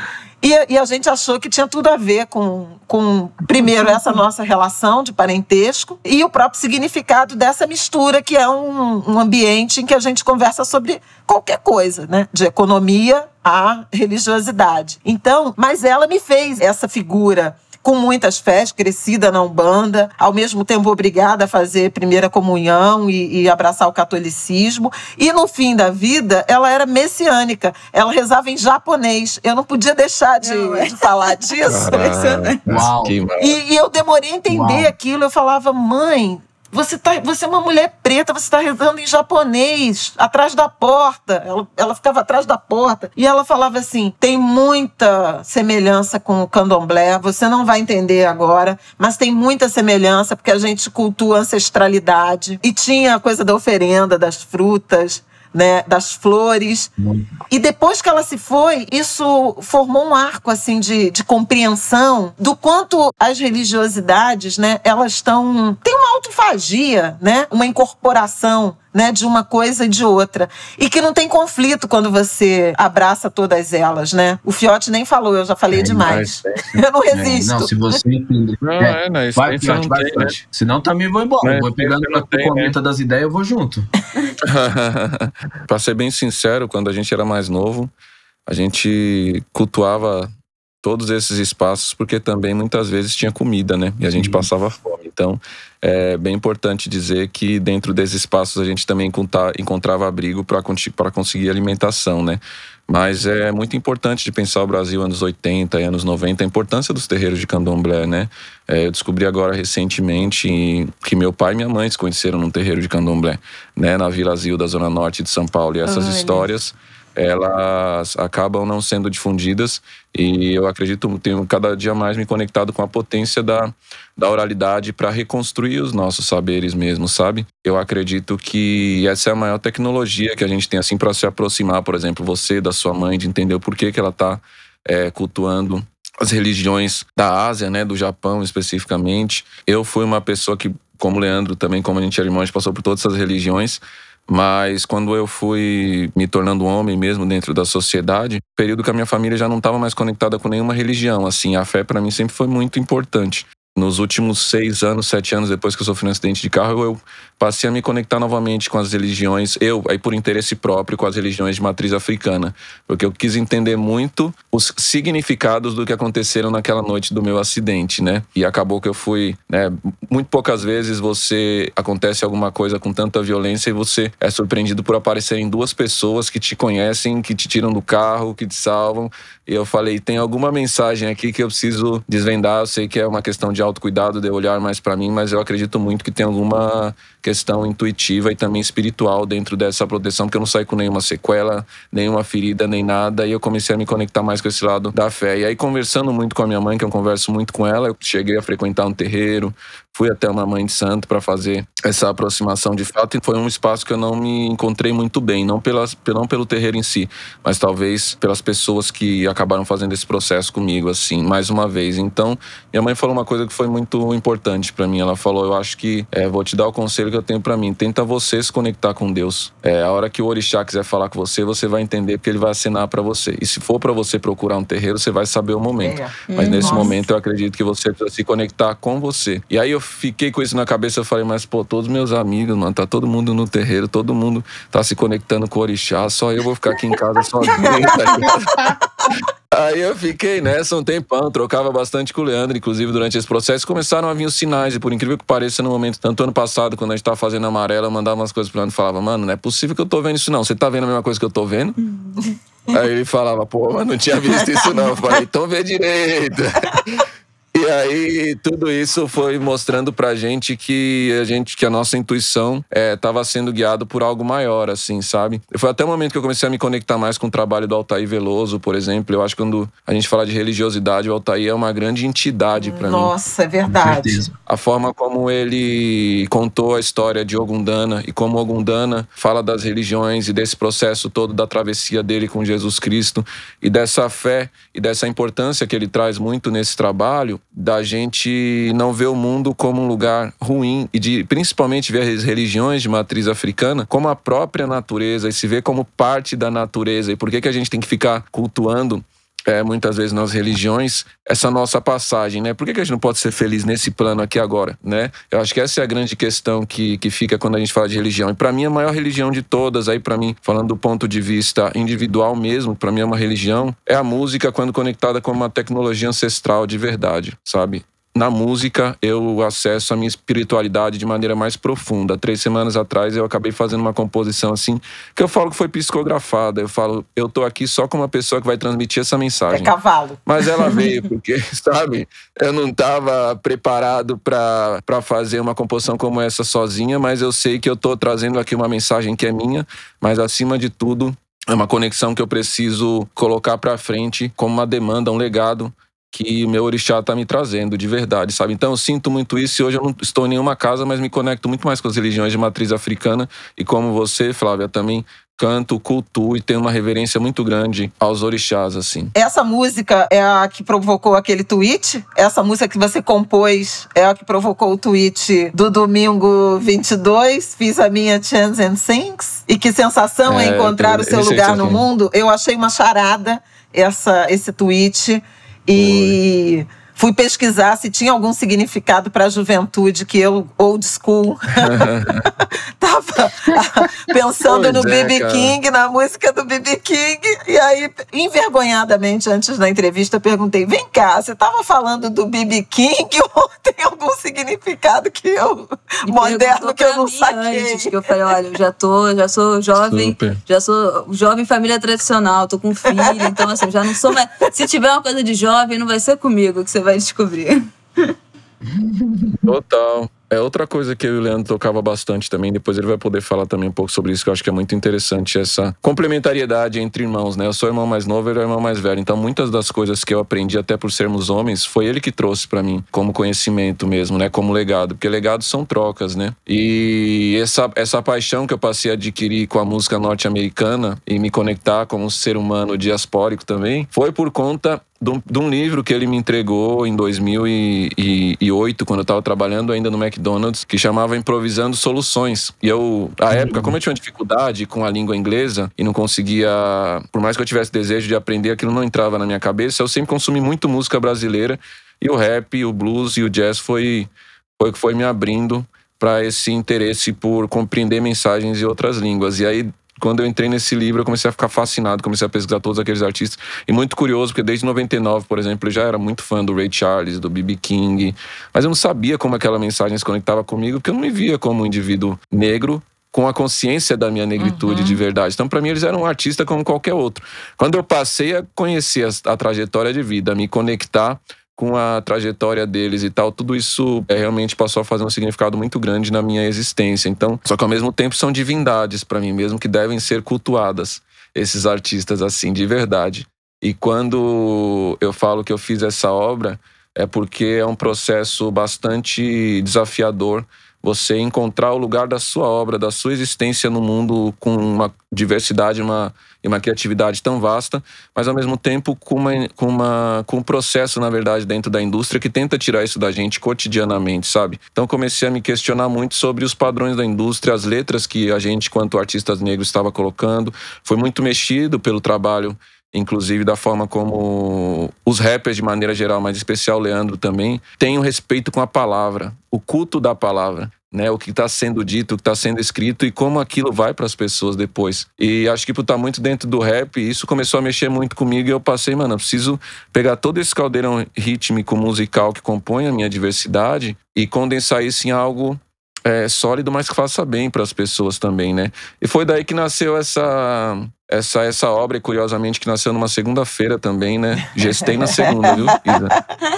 E, e, a gente achou que tinha tudo a ver com, com, primeiro, essa nossa relação de parentesco e o próprio significado dessa mistura, que é um, um ambiente em que a gente conversa sobre qualquer coisa, né? De economia à religiosidade. Então, mas ela me fez essa figura com muitas fés, crescida na Umbanda, ao mesmo tempo obrigada a fazer primeira comunhão e, e, abraçar o catolicismo. E no fim da vida, ela era messiânica. Ela rezava em japonês. Eu não podia deixar de, é. de falar disso. Uau. E, e, eu demorei a entender Uau. aquilo. Eu falava, mãe, você, tá, você é uma mulher preta, você está rezando em japonês, atrás da porta. Ela, ela ficava atrás da porta. E ela falava assim: tem muita semelhança com o candomblé, você não vai entender agora, mas tem muita semelhança, porque a gente cultua ancestralidade. E tinha a coisa da oferenda, das frutas né, das flores. E depois que ela se foi, isso formou um arco assim de, de compreensão do quanto as religiosidades, né, elas estão têm uma autofagia, né, uma incorporação né, de uma coisa e de outra. E que não tem conflito quando você abraça todas elas, né? O Fiote nem falou, eu já falei é, demais. eu não resisto. É, não, se você entender. Não, é, não, isso vai, Fiote, vai, tem, né? Senão também vou embora. vou pegando a tua comenta né? das ideias, eu vou junto. pra ser bem sincero, quando a gente era mais novo, a gente cultuava todos esses espaços porque também muitas vezes tinha comida, né? E a gente passava fome. Então, é bem importante dizer que dentro desses espaços a gente também encontrava abrigo para conseguir alimentação, né? Mas é muito importante de pensar o Brasil anos 80 e anos 90, a importância dos terreiros de candomblé, né? É, eu descobri agora recentemente que meu pai e minha mãe se conheceram num terreiro de candomblé, né? Na Vila Zil, da Zona Norte de São Paulo. E essas histórias elas acabam não sendo difundidas e eu acredito tenho cada dia mais me conectado com a potência da, da oralidade para reconstruir os nossos saberes mesmo, sabe? Eu acredito que essa é a maior tecnologia que a gente tem assim para se aproximar, por exemplo, você da sua mãe de entender o porquê que ela está é, cultuando as religiões da Ásia, né, do Japão especificamente. Eu fui uma pessoa que, como Leandro também, como a gente é irmão, a gente passou por todas essas religiões. Mas quando eu fui me tornando homem mesmo dentro da sociedade, período que a minha família já não estava mais conectada com nenhuma religião. Assim, a fé para mim sempre foi muito importante. Nos últimos seis anos, sete anos depois que eu sofri um acidente de carro, eu passei a me conectar novamente com as religiões, eu, aí por interesse próprio, com as religiões de matriz africana, porque eu quis entender muito os significados do que aconteceram naquela noite do meu acidente, né? E acabou que eu fui, né? Muito poucas vezes você acontece alguma coisa com tanta violência e você é surpreendido por aparecerem duas pessoas que te conhecem, que te tiram do carro, que te salvam. E eu falei, tem alguma mensagem aqui que eu preciso desvendar. Eu sei que é uma questão de autocuidado, de olhar mais para mim, mas eu acredito muito que tem alguma questão intuitiva e também espiritual dentro dessa proteção, porque eu não saí com nenhuma sequela, nenhuma ferida, nem nada, e eu comecei a me conectar mais com esse lado da fé. E aí, conversando muito com a minha mãe, que eu converso muito com ela, eu cheguei a frequentar um terreiro, fui até uma mãe de santo para fazer essa aproximação de fato e foi um espaço que eu não me encontrei muito bem, não, pelas, não pelo terreiro em si, mas talvez pelas pessoas que acabaram fazendo esse processo comigo, assim, mais uma vez. Então, minha mãe falou uma coisa que foi muito importante para mim. Ela falou: Eu acho que é, vou te dar o conselho que eu tenho para mim. Tenta você se conectar com Deus. É, a hora que o orixá quiser falar com você, você vai entender porque ele vai assinar para você. E se for para você procurar um terreiro, você vai saber o momento. É. Mas hum, nesse nossa. momento eu acredito que você precisa se conectar com você. E aí eu fiquei com isso na cabeça, eu falei, mas pô, todos meus amigos, mano, tá todo mundo no terreiro, todo mundo tá se conectando com o orixá, só eu vou ficar aqui em casa sozinho. Tá Aí eu fiquei nessa um tempão, trocava bastante com o Leandro, inclusive durante esse processo. Começaram a vir os sinais, e por incrível que pareça, no momento, tanto ano passado, quando a gente tava fazendo amarela, eu mandava umas coisas pro Leandro e falava, mano, não é possível que eu tô vendo isso não. Você tá vendo a mesma coisa que eu tô vendo? Aí ele falava, pô, mas não tinha visto isso não. Eu falei, então vê direito. E aí tudo isso foi mostrando pra gente que a gente que a nossa intuição estava é, sendo guiado por algo maior, assim, sabe? Foi até o momento que eu comecei a me conectar mais com o trabalho do Altair Veloso, por exemplo. Eu acho que quando a gente fala de religiosidade, o Altair é uma grande entidade para mim. Nossa, é verdade. A forma como ele contou a história de Ogundana e como Ogundana fala das religiões e desse processo todo da travessia dele com Jesus Cristo e dessa fé e dessa importância que ele traz muito nesse trabalho da gente não ver o mundo como um lugar ruim e de principalmente ver as religiões de matriz africana como a própria natureza e se ver como parte da natureza. E por que, que a gente tem que ficar cultuando é, muitas vezes nas religiões, essa nossa passagem, né? Por que, que a gente não pode ser feliz nesse plano aqui agora, né? Eu acho que essa é a grande questão que, que fica quando a gente fala de religião. E para mim, a maior religião de todas, aí para mim, falando do ponto de vista individual mesmo, para mim é uma religião, é a música quando conectada com uma tecnologia ancestral de verdade, sabe? Na música eu acesso a minha espiritualidade de maneira mais profunda. Três semanas atrás eu acabei fazendo uma composição assim, que eu falo que foi psicografada. Eu falo, eu tô aqui só como uma pessoa que vai transmitir essa mensagem. É cavalo. Mas ela veio porque, sabe, eu não estava preparado para fazer uma composição como essa sozinha, mas eu sei que eu tô trazendo aqui uma mensagem que é minha, mas acima de tudo, é uma conexão que eu preciso colocar para frente como uma demanda, um legado que o meu orixá está me trazendo de verdade, sabe? Então eu sinto muito isso e hoje eu não estou em nenhuma casa, mas me conecto muito mais com as religiões de matriz africana e como você, Flávia, também canto, cultuo e tenho uma reverência muito grande aos orixás, assim. Essa música é a que provocou aquele tweet? Essa música que você compôs é a que provocou o tweet do domingo 22, fiz a minha Chance and Things? E que sensação é, é encontrar o seu lugar no mundo? Eu achei uma charada essa, esse tweet. E. fui pesquisar se tinha algum significado para a juventude que eu, old school, tava pensando pois no BB é, King, na música do BB King. E aí, envergonhadamente, antes da entrevista, perguntei: vem cá, você estava falando do BB King ou tem algum significado que eu, e moderno, que eu não saquei? Antes, que eu falei: olha, eu já tô, já sou jovem, Super. já sou jovem família tradicional, tô com filho, então assim, já não sou mais. Se tiver uma coisa de jovem, não vai ser comigo que você vai descobrir. Total. É outra coisa que eu e o Leandro tocava bastante também, depois ele vai poder falar também um pouco sobre isso, que eu acho que é muito interessante, essa complementariedade entre irmãos, né? Eu sou irmão mais novo, ele é irmão mais velho. Então, muitas das coisas que eu aprendi, até por sermos homens, foi ele que trouxe para mim, como conhecimento mesmo, né? Como legado. Porque legados são trocas, né? E essa, essa paixão que eu passei a adquirir com a música norte-americana e me conectar como um ser humano diaspórico também, foi por conta de um livro que ele me entregou em 2008, quando eu estava trabalhando ainda no McDonald's, que chamava Improvisando Soluções. E eu, à época, como eu tinha dificuldade com a língua inglesa e não conseguia, por mais que eu tivesse desejo de aprender, aquilo não entrava na minha cabeça, eu sempre consumi muito música brasileira e o rap, o blues e o jazz foi foi que foi me abrindo para esse interesse por compreender mensagens em outras línguas. E aí quando eu entrei nesse livro, eu comecei a ficar fascinado, comecei a pesquisar todos aqueles artistas. E muito curioso, porque desde 99, por exemplo, eu já era muito fã do Ray Charles, do B.B. King. Mas eu não sabia como aquela mensagem se conectava comigo, porque eu não me via como um indivíduo negro com a consciência da minha negritude uhum. de verdade. Então, para mim, eles eram um artista como qualquer outro. Quando eu passei a conhecer a, a trajetória de vida, a me conectar com a trajetória deles e tal, tudo isso é, realmente passou a fazer um significado muito grande na minha existência. Então, só que ao mesmo tempo são divindades para mim mesmo que devem ser cultuadas, esses artistas assim, de verdade. E quando eu falo que eu fiz essa obra, é porque é um processo bastante desafiador você encontrar o lugar da sua obra, da sua existência no mundo com uma diversidade uma, e uma criatividade tão vasta, mas ao mesmo tempo com, uma, com, uma, com um processo, na verdade, dentro da indústria que tenta tirar isso da gente cotidianamente, sabe? Então comecei a me questionar muito sobre os padrões da indústria, as letras que a gente, quanto artistas negros, estava colocando. Foi muito mexido pelo trabalho inclusive da forma como os rappers de maneira geral, mas em especial Leandro também, têm um respeito com a palavra, o culto da palavra. Né, o que está sendo dito, o que está sendo escrito e como aquilo vai para as pessoas depois. E acho que por estar tá muito dentro do rap, isso começou a mexer muito comigo e eu passei, mano, eu preciso pegar todo esse caldeirão rítmico musical que compõe a minha diversidade e condensar isso em algo é, sólido, mas que faça bem para as pessoas também, né? E foi daí que nasceu essa essa essa obra, curiosamente, que nasceu numa segunda-feira também, né? Gestei na segunda, viu, Isa?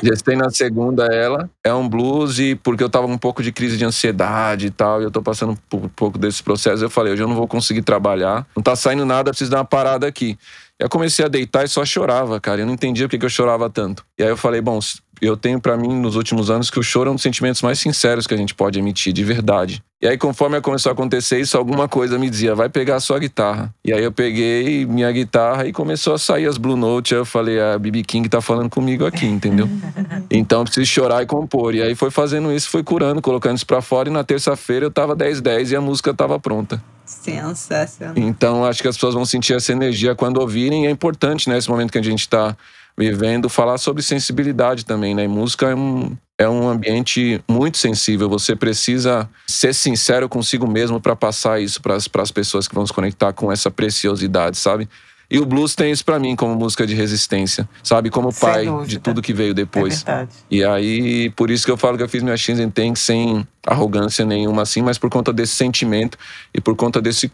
Gestei na segunda ela. É um blues e porque eu tava um pouco de crise de ansiedade e tal, e eu tô passando por um pouco desse processo, eu falei, hoje eu não vou conseguir trabalhar, não tá saindo nada, preciso dar uma parada aqui. Eu comecei a deitar e só chorava, cara. Eu não entendia porque que eu chorava tanto. E aí eu falei, bom, eu tenho para mim nos últimos anos que o choro é um dos sentimentos mais sinceros que a gente pode emitir, de verdade. E aí, conforme começou a acontecer isso, alguma coisa me dizia, vai pegar a sua guitarra. E aí eu peguei minha guitarra e começou a sair as Blue Notes. Aí eu falei, a BB King tá falando comigo aqui, entendeu? então eu preciso chorar e compor. E aí foi fazendo isso, foi curando, colocando isso pra fora. E na terça-feira eu tava 10-10 e a música tava pronta. Sensacional. Então acho que as pessoas vão sentir essa energia quando ouvirem. E é importante, nesse né, momento que a gente tá vivendo, falar sobre sensibilidade também, né? E música é um, é um ambiente muito sensível. Você precisa ser sincero consigo mesmo para passar isso para as pessoas que vão se conectar com essa preciosidade, sabe? E o blues tem isso para mim como música de resistência, sabe? Como pai de tudo que veio depois. É e aí, por isso que eu falo que eu fiz minha Shinzen Tank sem arrogância nenhuma assim, mas por conta desse sentimento e por conta desse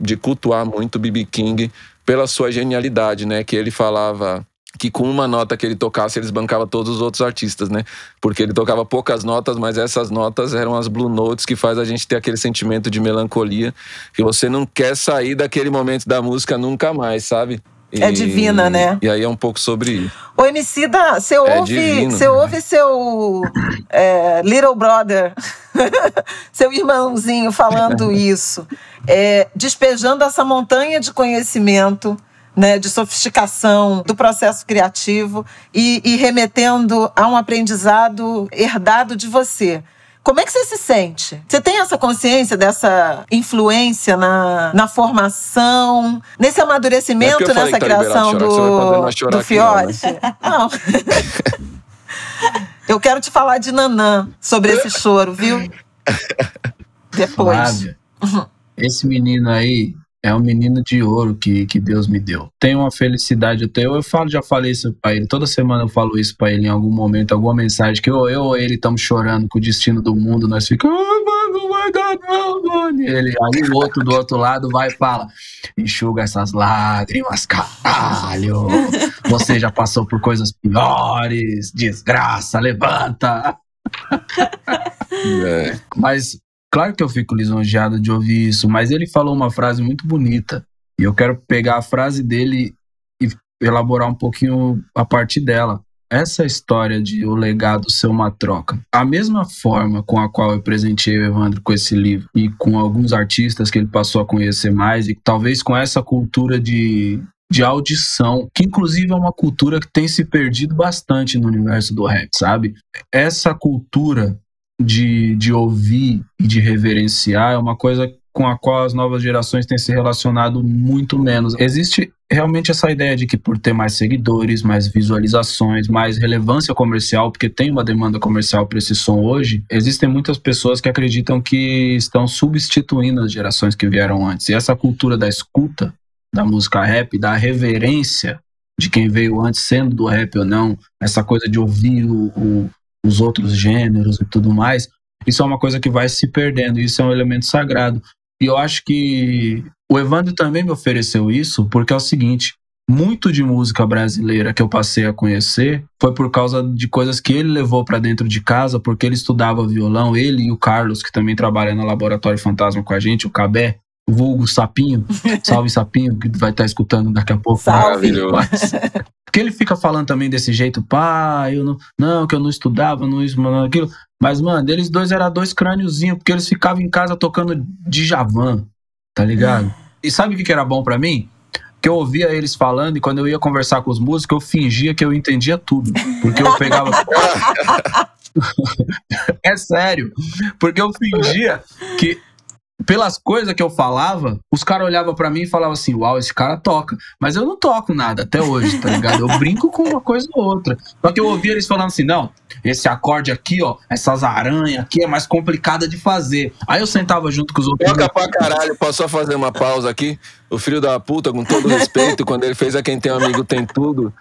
de cultuar muito B.B. King pela sua genialidade, né? Que ele falava que com uma nota que ele tocasse, eles bancavam todos os outros artistas, né? Porque ele tocava poucas notas, mas essas notas eram as blue notes que faz a gente ter aquele sentimento de melancolia, que você não quer sair daquele momento da música nunca mais, sabe? E, é divina, né? E aí é um pouco sobre. O Emicida, você é ouve, você né? ouve seu é, little brother, seu irmãozinho falando isso, é, despejando essa montanha de conhecimento né, de sofisticação do processo criativo e, e remetendo a um aprendizado herdado de você. Como é que você se sente? Você tem essa consciência dessa influência na, na formação, nesse amadurecimento, é nessa tá criação do, do Fiote? Não. não. Eu quero te falar de Nanã sobre esse choro, viu? Depois. Flávia, esse menino aí, é um menino de ouro que, que Deus me deu. Tenho uma felicidade, eu tenho. Eu falo, já falei isso pra ele. Toda semana eu falo isso pra ele em algum momento, alguma mensagem que eu, eu ou ele estamos chorando com o destino do mundo. Nós ficamos, ai, mano, não vai dar não, mano. Ele, aí o outro do outro lado vai e fala: enxuga essas lágrimas, caralho. Você já passou por coisas piores, desgraça, levanta. É. Mas Claro que eu fico lisonjeado de ouvir isso, mas ele falou uma frase muito bonita. E eu quero pegar a frase dele e elaborar um pouquinho a partir dela. Essa história de o legado ser uma troca. A mesma forma com a qual eu presenteei o Evandro com esse livro e com alguns artistas que ele passou a conhecer mais, e talvez com essa cultura de, de audição, que inclusive é uma cultura que tem se perdido bastante no universo do rap, sabe? Essa cultura de, de ouvir e de reverenciar é uma coisa com a qual as novas gerações têm se relacionado muito menos. Existe realmente essa ideia de que por ter mais seguidores, mais visualizações, mais relevância comercial, porque tem uma demanda comercial para esse som hoje, existem muitas pessoas que acreditam que estão substituindo as gerações que vieram antes. E essa cultura da escuta da música rap, da reverência de quem veio antes, sendo do rap ou não, essa coisa de ouvir o, o os outros gêneros e tudo mais, isso é uma coisa que vai se perdendo, isso é um elemento sagrado. E eu acho que o Evandro também me ofereceu isso, porque é o seguinte: muito de música brasileira que eu passei a conhecer foi por causa de coisas que ele levou para dentro de casa, porque ele estudava violão, ele e o Carlos, que também trabalha no Laboratório Fantasma com a gente, o Cabé, o vulgo Sapinho, salve Sapinho, que vai estar tá escutando daqui a pouco. Salve! Porque ele fica falando também desse jeito, pá, eu não, não, que eu não estudava, não isso, não aquilo. Mas, mano, eles dois eram dois crâniozinhos, porque eles ficavam em casa tocando Djavan, tá ligado? E sabe o que, que era bom para mim? Que eu ouvia eles falando e quando eu ia conversar com os músicos, eu fingia que eu entendia tudo. Porque eu pegava. é sério. Porque eu fingia que pelas coisas que eu falava, os caras olhavam para mim e falavam assim: Uau, esse cara toca. Mas eu não toco nada até hoje, tá ligado? Eu brinco com uma coisa ou outra. Só que eu ouvia eles falando assim: Não, esse acorde aqui, ó, essas aranhas aqui é mais complicada de fazer. Aí eu sentava junto com os outros. Toca pra caralho, posso só fazer uma pausa aqui? O filho da puta, com todo respeito, quando ele fez A Quem Tem Amigo Tem Tudo,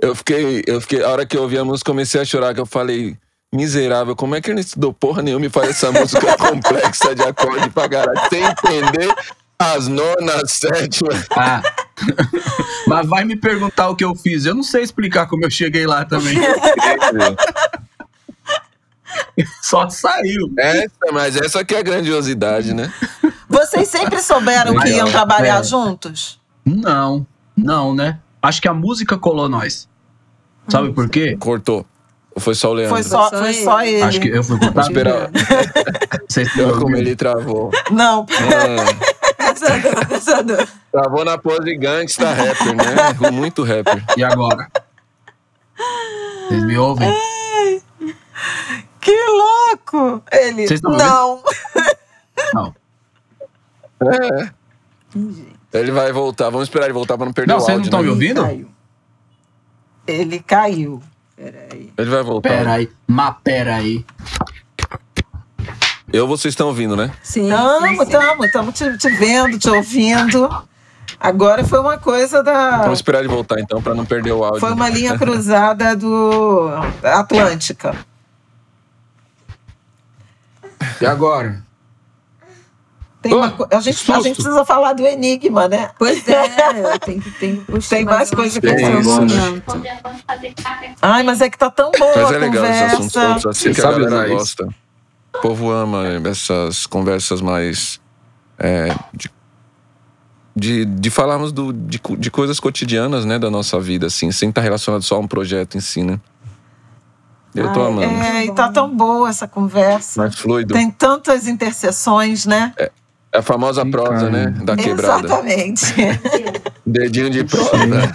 eu fiquei, eu fiquei, a hora que eu ouvi a música, comecei a chorar, que eu falei miserável, como é que ele não estudou porra nenhuma e faz essa música complexa de acorde pra caralho, sem entender as nonas, sétimas. Ah. Mas vai me perguntar o que eu fiz. Eu não sei explicar como eu cheguei lá também. Só saiu. Essa, mas essa que é a grandiosidade, né? Vocês sempre souberam que iam trabalhar é. juntos? Não, não, né? Acho que a música colou nós. Sabe por quê? Cortou. Ou foi só o Leandro? Foi só, Foi só foi ele. só ele. Acho que eu fui Vou contado. esperar. Vocês Olha como ele travou. Não, Ah, Pensador, pensador. travou na pose gangsta rapper, né? Muito rapper. E agora? Vocês me ouvem? que louco! Ele, Vocês estão não. Não. Ele vai voltar. Vamos esperar ele voltar pra não perder Não, o vocês não áudio. estão né? me ouvindo? Caiu. Ele caiu. Peraí. Ele vai voltar. Pera aí. Mas pera aí. Eu, vocês estão ouvindo, né? Sim. sim, Tamo, sim. tamo, tamo te, te vendo, te ouvindo. Agora foi uma coisa da. Vamos esperar ele voltar então pra não perder o áudio. Foi uma linha cruzada do Atlântica. E agora? Tem uma co- a, gente, a gente precisa falar do Enigma, né? Pois é, tem que, tem que puxar. Tem mais coisa que vou- momento. Ai, mas é que tá tão boa Mas é legal esse assunto conversa. todos, assim que a galera gosta. O povo ama essas conversas mais. é, de, de, de falarmos do, de, de coisas cotidianas, né, da nossa vida, assim, sem estar relacionado só a um projeto em si, né? Eu tô Ai, amando. É, e tá tão boa essa conversa. Mais fluido. Tem tantas interseções, né? É a famosa Ih, prosa, cara. né? Da quebrada. Exatamente. Dedinho de prosa.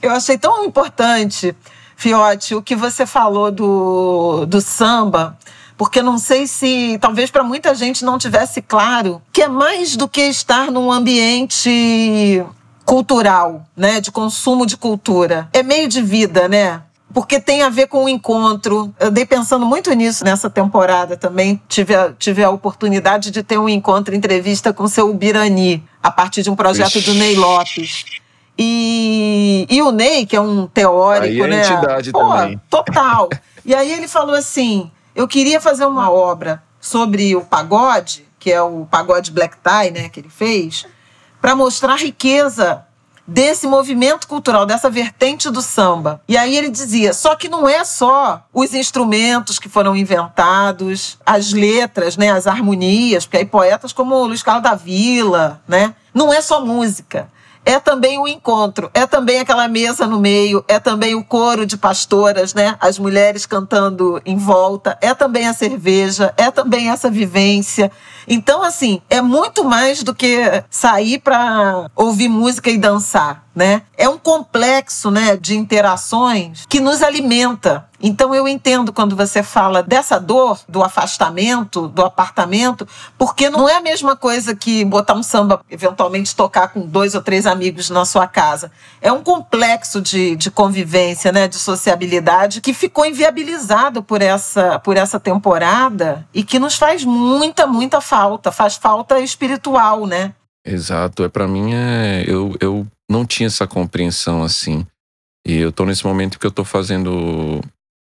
Eu achei tão importante, Fiote, o que você falou do, do samba, porque não sei se, talvez para muita gente não tivesse claro, que é mais do que estar num ambiente cultural, né, de consumo de cultura. É meio de vida, né? Porque tem a ver com o encontro. Eu dei pensando muito nisso nessa temporada também. Tive a, tive a oportunidade de ter um encontro, entrevista com o seu Ubirani, a partir de um projeto Ixi. do Ney Lopes. E, e o Ney, que é um teórico, Aí é né? entidade Pô, também. Total. e aí ele falou assim: eu queria fazer uma obra sobre o pagode, que é o pagode black tie, né, que ele fez, para mostrar a riqueza desse movimento cultural, dessa vertente do samba. E aí ele dizia: só que não é só os instrumentos que foram inventados, as letras, né, as harmonias, porque aí poetas como Luiz Carlos da Vila, né, não é só música. É também o encontro, é também aquela mesa no meio, é também o coro de pastoras, né? As mulheres cantando em volta, é também a cerveja, é também essa vivência. Então, assim, é muito mais do que sair para ouvir música e dançar, né? É um complexo, né, de interações que nos alimenta. Então eu entendo quando você fala dessa dor, do afastamento, do apartamento, porque não é a mesma coisa que botar um samba, eventualmente tocar com dois ou três amigos na sua casa. É um complexo de, de convivência, né, de sociabilidade, que ficou inviabilizado por essa, por essa temporada e que nos faz muita, muita falta. Faz falta espiritual, né? Exato. É para mim é eu, eu não tinha essa compreensão assim. E eu tô nesse momento que eu tô fazendo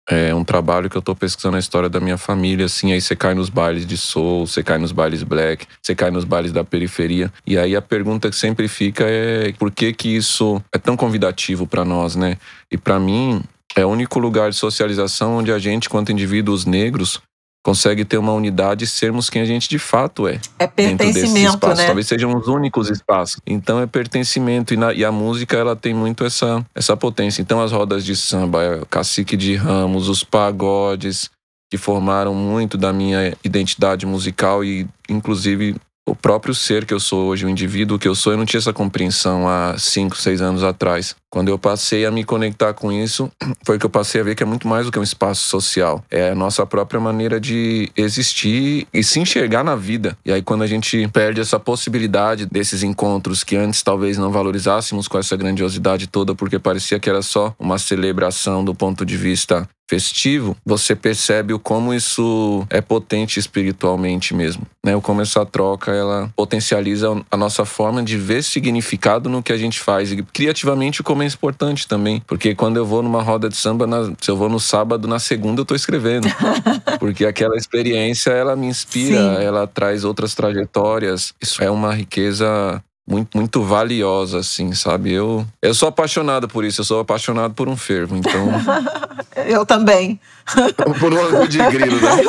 é, um trabalho que eu tô pesquisando a história da minha família, assim, aí você cai nos bailes de soul, você cai nos bailes black, você cai nos bailes da periferia. E aí a pergunta que sempre fica é por que que isso é tão convidativo para nós, né? E para mim é o único lugar de socialização onde a gente, quanto indivíduos negros, consegue ter uma unidade e sermos quem a gente de fato é É dentro desses pertencimento, espaços. né? Talvez sejam os únicos espaços. Então é pertencimento e, na- e a música ela tem muito essa, essa potência. Então as rodas de samba, é, o cacique de ramos, os pagodes que formaram muito da minha identidade musical e inclusive o próprio ser que eu sou hoje, o indivíduo que eu sou, eu não tinha essa compreensão há cinco, seis anos atrás. Quando eu passei a me conectar com isso, foi que eu passei a ver que é muito mais do que um espaço social. É a nossa própria maneira de existir e se enxergar na vida. E aí, quando a gente perde essa possibilidade desses encontros que antes talvez não valorizássemos com essa grandiosidade toda, porque parecia que era só uma celebração do ponto de vista festivo, você percebe o como isso é potente espiritualmente mesmo, né? O como essa troca ela potencializa a nossa forma de ver significado no que a gente faz e criativamente como importante também, porque quando eu vou numa roda de samba, na- se eu vou no sábado, na segunda eu tô escrevendo, porque aquela experiência ela me inspira, Sim. ela traz outras trajetórias. Isso é uma riqueza muito, muito valiosa, assim, sabe? Eu, eu sou apaixonado por isso, eu sou apaixonado por um fervo, então. eu também. por um ângulo de grilo, né?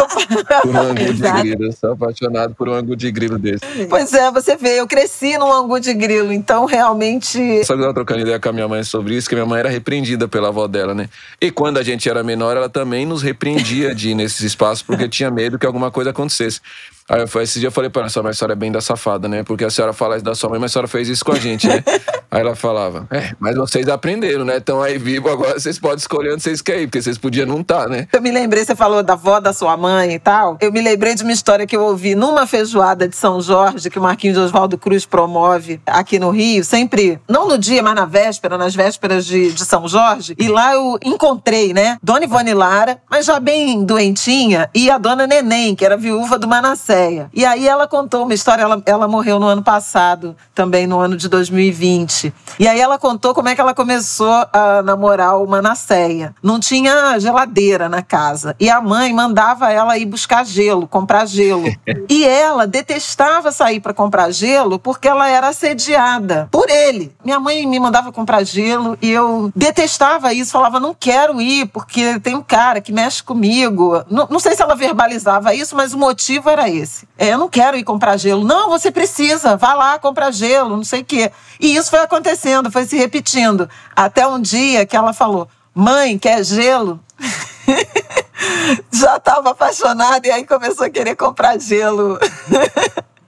por um ângulo de grilo. Eu sou apaixonado por um ângulo de grilo desse. Pois é, você vê, eu cresci num ângulo de grilo, então realmente. Só que eu tava trocando ideia com a minha mãe sobre isso, que minha mãe era repreendida pela avó dela, né? E quando a gente era menor, ela também nos repreendia de ir nesses espaços porque tinha medo que alguma coisa acontecesse. Aí eu, esse dia eu falei pra ela, mas a senhora é bem da safada, né? Porque a senhora fala isso da sua mãe, mas a senhora fez isso com a gente, né? aí ela falava, é, mas vocês aprenderam, né? Estão aí vivo, agora vocês podem escolher onde vocês querem ir, porque vocês podiam não estar, tá, né? Eu me lembrei, você falou da avó da sua mãe e tal. Eu me lembrei de uma história que eu ouvi numa feijoada de São Jorge, que o Marquinhos Oswaldo Cruz promove aqui no Rio, sempre, não no dia, mas na véspera, nas vésperas de, de São Jorge. E lá eu encontrei, né? Dona Ivone Lara, mas já bem doentinha, e a dona Neném, que era viúva do Manasseia. E aí ela ela contou uma história, ela, ela morreu no ano passado, também no ano de 2020. E aí ela contou como é que ela começou a namorar o Manasseia. Não tinha geladeira na casa. E a mãe mandava ela ir buscar gelo, comprar gelo. e ela detestava sair para comprar gelo porque ela era assediada por ele. Minha mãe me mandava comprar gelo e eu detestava isso, falava, não quero ir porque tem um cara que mexe comigo. Não, não sei se ela verbalizava isso, mas o motivo era esse. É, eu não quero quero ir comprar gelo. Não, você precisa, vá lá comprar gelo, não sei o quê. E isso foi acontecendo, foi se repetindo. Até um dia que ela falou: Mãe, quer gelo? Já estava apaixonada e aí começou a querer comprar gelo.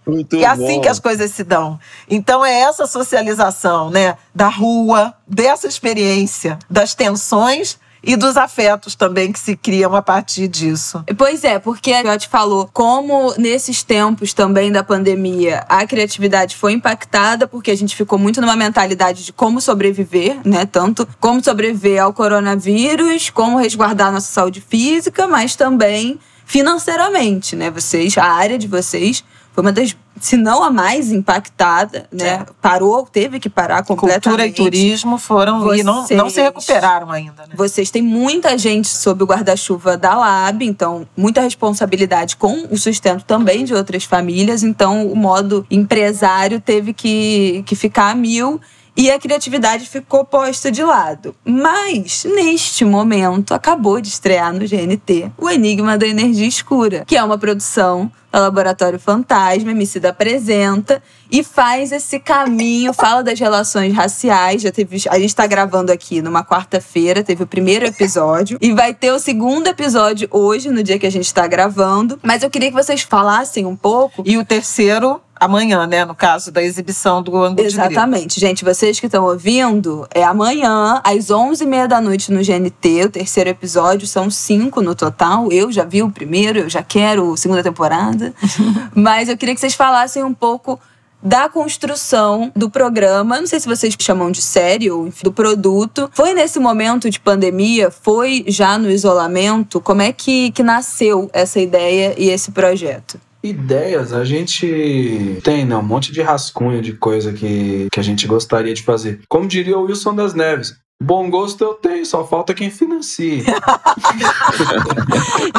Muito e é assim bom. que as coisas se dão. Então é essa socialização, né, da rua, dessa experiência, das tensões e dos afetos também que se criam a partir disso. Pois é, porque a te falou como nesses tempos também da pandemia a criatividade foi impactada porque a gente ficou muito numa mentalidade de como sobreviver, né? Tanto como sobreviver ao coronavírus, como resguardar nossa saúde física, mas também financeiramente, né? Vocês, a área de vocês foi uma das, se não a mais impactada, né? É. Parou, teve que parar completamente. Cultura e turismo foram Vocês, e não, não se recuperaram ainda. Né? Vocês têm muita gente sob o guarda-chuva da Lab, então muita responsabilidade com o sustento também de outras famílias. Então o modo empresário teve que, que ficar a mil e a criatividade ficou posta de lado. Mas, neste momento, acabou de estrear no GNT O Enigma da Energia Escura, que é uma produção Laboratório Fantasma, Emicida apresenta e faz esse caminho, fala das relações raciais. Já teve, a gente está gravando aqui numa quarta-feira, teve o primeiro episódio e vai ter o segundo episódio hoje, no dia que a gente está gravando. Mas eu queria que vocês falassem um pouco. E o terceiro amanhã, né? No caso da exibição do Ângulo Exatamente. Gente, vocês que estão ouvindo, é amanhã, às 11h30 da noite no GNT, o terceiro episódio. São cinco no total. Eu já vi o primeiro, eu já quero a segunda temporada. Mas eu queria que vocês falassem um pouco da construção do programa, não sei se vocês chamam de série ou enfim, do produto. Foi nesse momento de pandemia? Foi já no isolamento? Como é que, que nasceu essa ideia e esse projeto? Ideias, a gente tem, né? Um monte de rascunho de coisa que, que a gente gostaria de fazer. Como diria o Wilson das Neves, Bom gosto eu tenho, só falta quem financie.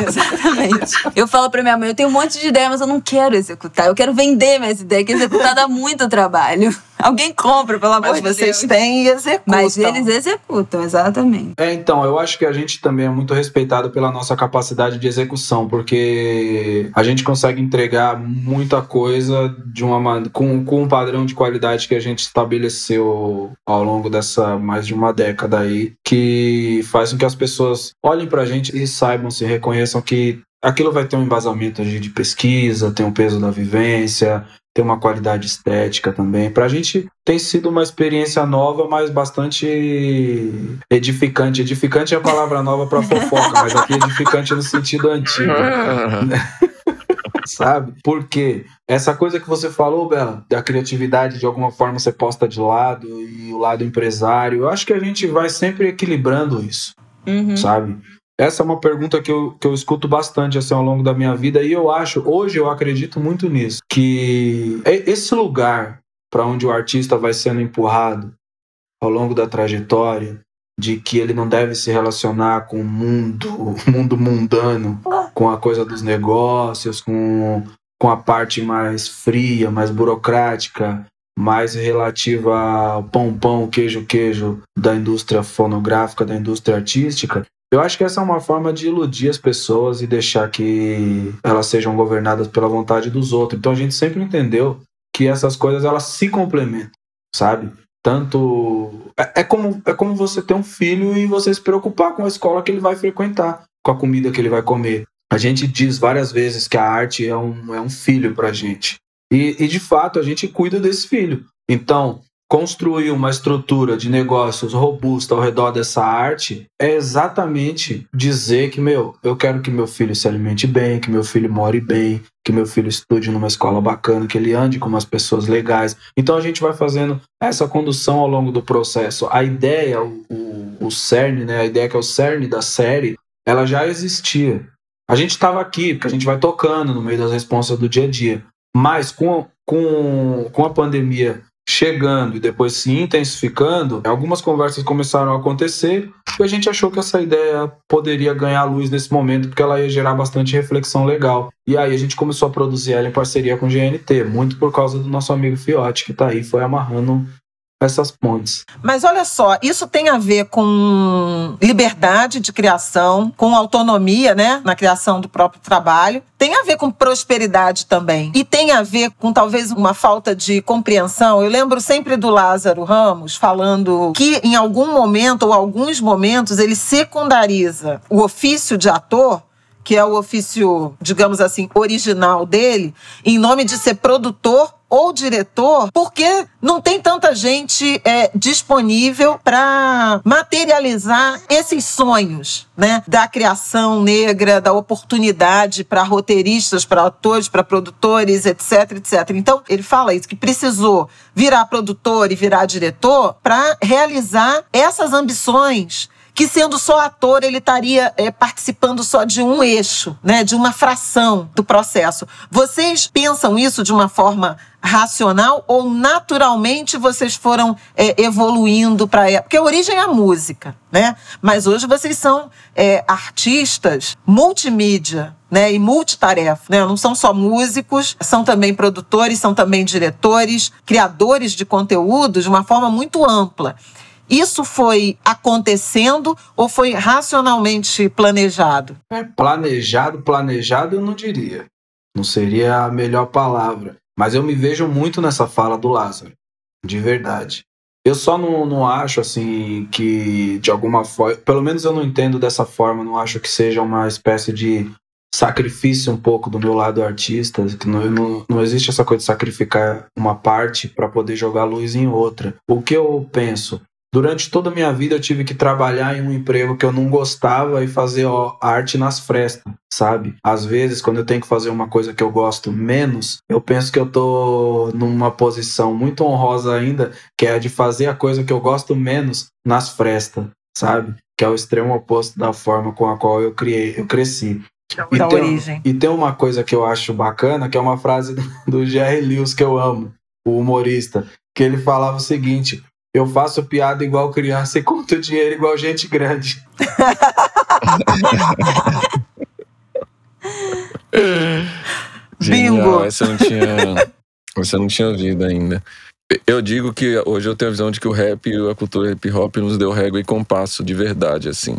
Exatamente. Eu falo pra minha mãe, eu tenho um monte de ideia, mas eu não quero executar. Eu quero vender minhas ideias, que executar dá muito trabalho. Alguém compra, pelo amor de Deus. vocês têm e executam. Mas eles executam, exatamente. É, então, eu acho que a gente também é muito respeitado pela nossa capacidade de execução, porque a gente consegue entregar muita coisa de uma com, com um padrão de qualidade que a gente estabeleceu ao longo dessa mais de uma década aí, que faz com que as pessoas olhem pra gente e saibam, se reconheçam que aquilo vai ter um embasamento de pesquisa, tem um peso da vivência, tem uma qualidade estética também. Para a gente tem sido uma experiência nova, mas bastante edificante. Edificante é a palavra nova para fofoca, mas aqui edificante no sentido antigo. Sabe? Porque essa coisa que você falou, Bela, da criatividade de alguma forma ser posta de lado e o lado empresário, eu acho que a gente vai sempre equilibrando isso. Uhum. Sabe? Essa é uma pergunta que eu, que eu escuto bastante assim, ao longo da minha vida e eu acho, hoje eu acredito muito nisso, que esse lugar para onde o artista vai sendo empurrado ao longo da trajetória, de que ele não deve se relacionar com o mundo, o mundo mundano, com a coisa dos negócios, com, com a parte mais fria, mais burocrática, mais relativa ao pão, pão, queijo, queijo da indústria fonográfica, da indústria artística, eu acho que essa é uma forma de iludir as pessoas e deixar que elas sejam governadas pela vontade dos outros. Então a gente sempre entendeu que essas coisas elas se complementam, sabe? Tanto é, é como é como você ter um filho e você se preocupar com a escola que ele vai frequentar, com a comida que ele vai comer. A gente diz várias vezes que a arte é um, é um filho para a gente. E, e de fato a gente cuida desse filho. Então, construir uma estrutura de negócios robusta ao redor dessa arte é exatamente dizer que, meu, eu quero que meu filho se alimente bem, que meu filho more bem, que meu filho estude numa escola bacana, que ele ande com umas pessoas legais. Então a gente vai fazendo essa condução ao longo do processo. A ideia, o, o, o cerne, né, a ideia que é o cerne da série, ela já existia. A gente estava aqui, porque a gente vai tocando no meio das responsas do dia a dia. Mas com, com, com a pandemia chegando e depois se intensificando, algumas conversas começaram a acontecer e a gente achou que essa ideia poderia ganhar luz nesse momento, porque ela ia gerar bastante reflexão legal. E aí a gente começou a produzir ela em parceria com o GNT, muito por causa do nosso amigo Fiote, que está aí, foi amarrando essas pontes. Mas olha só, isso tem a ver com liberdade de criação, com autonomia, né, na criação do próprio trabalho. Tem a ver com prosperidade também. E tem a ver com talvez uma falta de compreensão. Eu lembro sempre do Lázaro Ramos falando que em algum momento ou alguns momentos ele secundariza o ofício de ator que é o ofício, digamos assim, original dele, em nome de ser produtor ou diretor, porque não tem tanta gente é, disponível para materializar esses sonhos, né? Da criação negra, da oportunidade para roteiristas, para atores, para produtores, etc, etc. Então, ele fala isso, que precisou virar produtor e virar diretor para realizar essas ambições que sendo só ator ele estaria é, participando só de um eixo, né, de uma fração do processo. Vocês pensam isso de uma forma racional ou naturalmente vocês foram é, evoluindo para porque a origem é a música, né? Mas hoje vocês são é, artistas multimídia, né? E multitarefa, né? Não são só músicos, são também produtores, são também diretores, criadores de conteúdo de uma forma muito ampla. Isso foi acontecendo ou foi racionalmente planejado? É, planejado, planejado eu não diria. Não seria a melhor palavra. Mas eu me vejo muito nessa fala do Lázaro. De verdade. Eu só não, não acho assim que de alguma forma. Pelo menos eu não entendo dessa forma. Não acho que seja uma espécie de sacrifício um pouco do meu lado artista, que não, não, não existe essa coisa de sacrificar uma parte para poder jogar luz em outra. O que eu penso? Durante toda a minha vida eu tive que trabalhar em um emprego que eu não gostava e fazer ó, arte nas frestas, sabe? Às vezes, quando eu tenho que fazer uma coisa que eu gosto menos, eu penso que eu tô numa posição muito honrosa ainda, que é a de fazer a coisa que eu gosto menos nas frestas, sabe? Que é o extremo oposto da forma com a qual eu criei, eu cresci. E da tem. E tem uma coisa que eu acho bacana, que é uma frase do Jerry Lewis que eu amo, o humorista, que ele falava o seguinte: eu faço piada igual criança e conto dinheiro igual gente grande. Bingo! Essa não tinha, essa não tinha vida ainda. Eu digo que hoje eu tenho a visão de que o rap e a cultura hip hop nos deu régua e compasso de verdade, assim.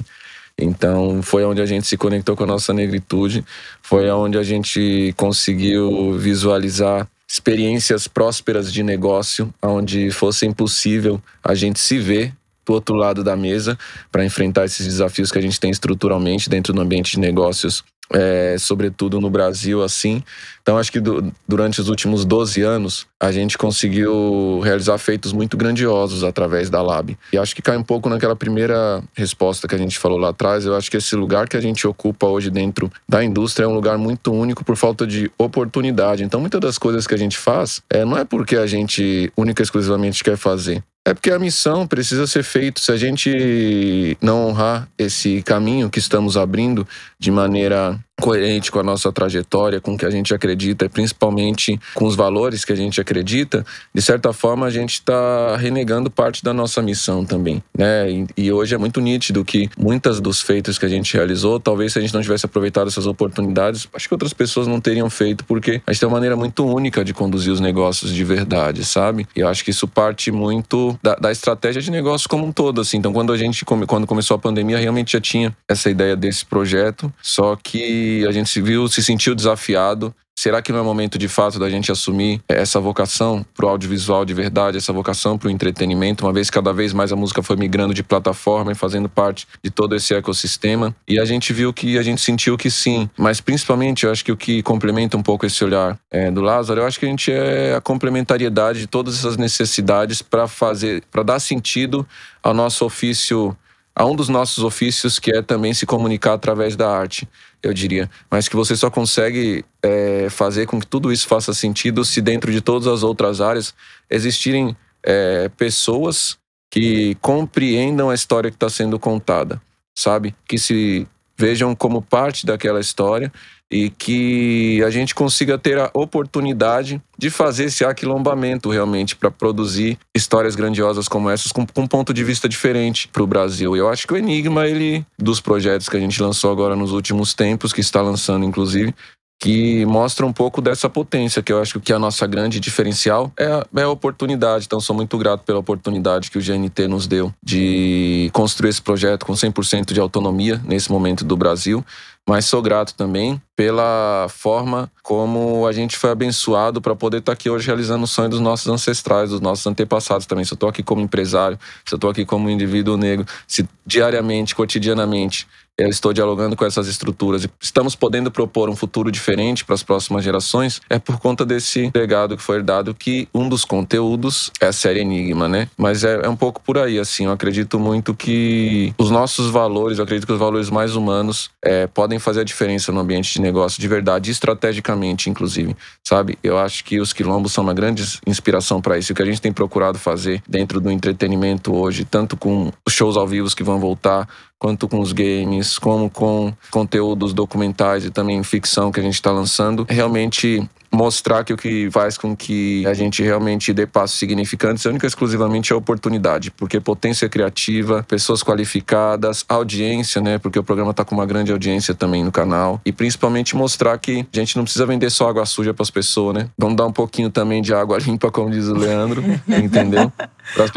Então foi onde a gente se conectou com a nossa negritude, foi onde a gente conseguiu visualizar experiências prósperas de negócio, onde fosse impossível a gente se ver do outro lado da mesa para enfrentar esses desafios que a gente tem estruturalmente dentro do ambiente de negócios é, sobretudo no Brasil, assim. Então, acho que do, durante os últimos 12 anos, a gente conseguiu realizar feitos muito grandiosos através da Lab. E acho que cai um pouco naquela primeira resposta que a gente falou lá atrás. Eu acho que esse lugar que a gente ocupa hoje dentro da indústria é um lugar muito único por falta de oportunidade. Então, muitas das coisas que a gente faz é, não é porque a gente única e exclusivamente quer fazer, é porque a missão precisa ser feita. Se a gente não honrar esse caminho que estamos abrindo de maneira coerente com a nossa trajetória, com o que a gente acredita e principalmente com os valores que a gente acredita, de certa forma a gente está renegando parte da nossa missão também, né? E, e, hoje é muito nítido que muitas dos feitos que a gente realizou, talvez se a gente não tivesse aproveitado essas oportunidades, acho que outras pessoas não teriam feito, porque a gente tem uma maneira muito única de conduzir os negócios de verdade, sabe? E eu acho que isso parte muito da, da estratégia de negócio como um todo, assim. Então, quando a gente quando começou a pandemia, realmente já tinha essa ideia desse projeto, só que a gente se viu, se sentiu desafiado Será que não é momento de fato da gente assumir essa vocação para o audiovisual de verdade, essa vocação para o entretenimento, uma vez que cada vez mais a música foi migrando de plataforma e fazendo parte de todo esse ecossistema? E a gente viu que a gente sentiu que sim, mas principalmente eu acho que o que complementa um pouco esse olhar é, do Lázaro, eu acho que a gente é a complementariedade de todas essas necessidades para fazer, para dar sentido ao nosso ofício a um dos nossos ofícios que é também se comunicar através da arte, eu diria. Mas que você só consegue é, fazer com que tudo isso faça sentido se dentro de todas as outras áreas existirem é, pessoas que compreendam a história que está sendo contada, sabe? Que se vejam como parte daquela história e que a gente consiga ter a oportunidade de fazer esse aquilombamento realmente para produzir histórias grandiosas como essas com, com um ponto de vista diferente para o Brasil. Eu acho que o Enigma, ele dos projetos que a gente lançou agora nos últimos tempos, que está lançando inclusive, que mostra um pouco dessa potência, que eu acho que a nossa grande diferencial é a, é a oportunidade. Então, sou muito grato pela oportunidade que o GNT nos deu de construir esse projeto com 100% de autonomia nesse momento do Brasil. Mas sou grato também pela forma como a gente foi abençoado para poder estar tá aqui hoje realizando o sonho dos nossos ancestrais, dos nossos antepassados também. Se eu estou aqui como empresário, se eu estou aqui como indivíduo negro, se diariamente, cotidianamente, eu estou dialogando com essas estruturas e estamos podendo propor um futuro diferente para as próximas gerações, é por conta desse legado que foi herdado, que um dos conteúdos é a série Enigma, né? Mas é, é um pouco por aí, assim. Eu acredito muito que os nossos valores, eu acredito que os valores mais humanos é, podem fazer a diferença no ambiente de negócio de verdade, estrategicamente, inclusive, sabe? Eu acho que os quilombos são uma grande inspiração para isso. O que a gente tem procurado fazer dentro do entretenimento hoje, tanto com os shows ao vivo que vão voltar, quanto com os games, como com conteúdos documentais e também ficção que a gente está lançando, realmente mostrar que o que faz com que a gente realmente dê passos significantes é única e exclusivamente a oportunidade, porque potência criativa, pessoas qualificadas, audiência, né? Porque o programa está com uma grande audiência também no canal e principalmente mostrar que a gente não precisa vender só água suja para as pessoas, né? Vamos dar um pouquinho também de água limpa, como diz o Leandro, entendeu?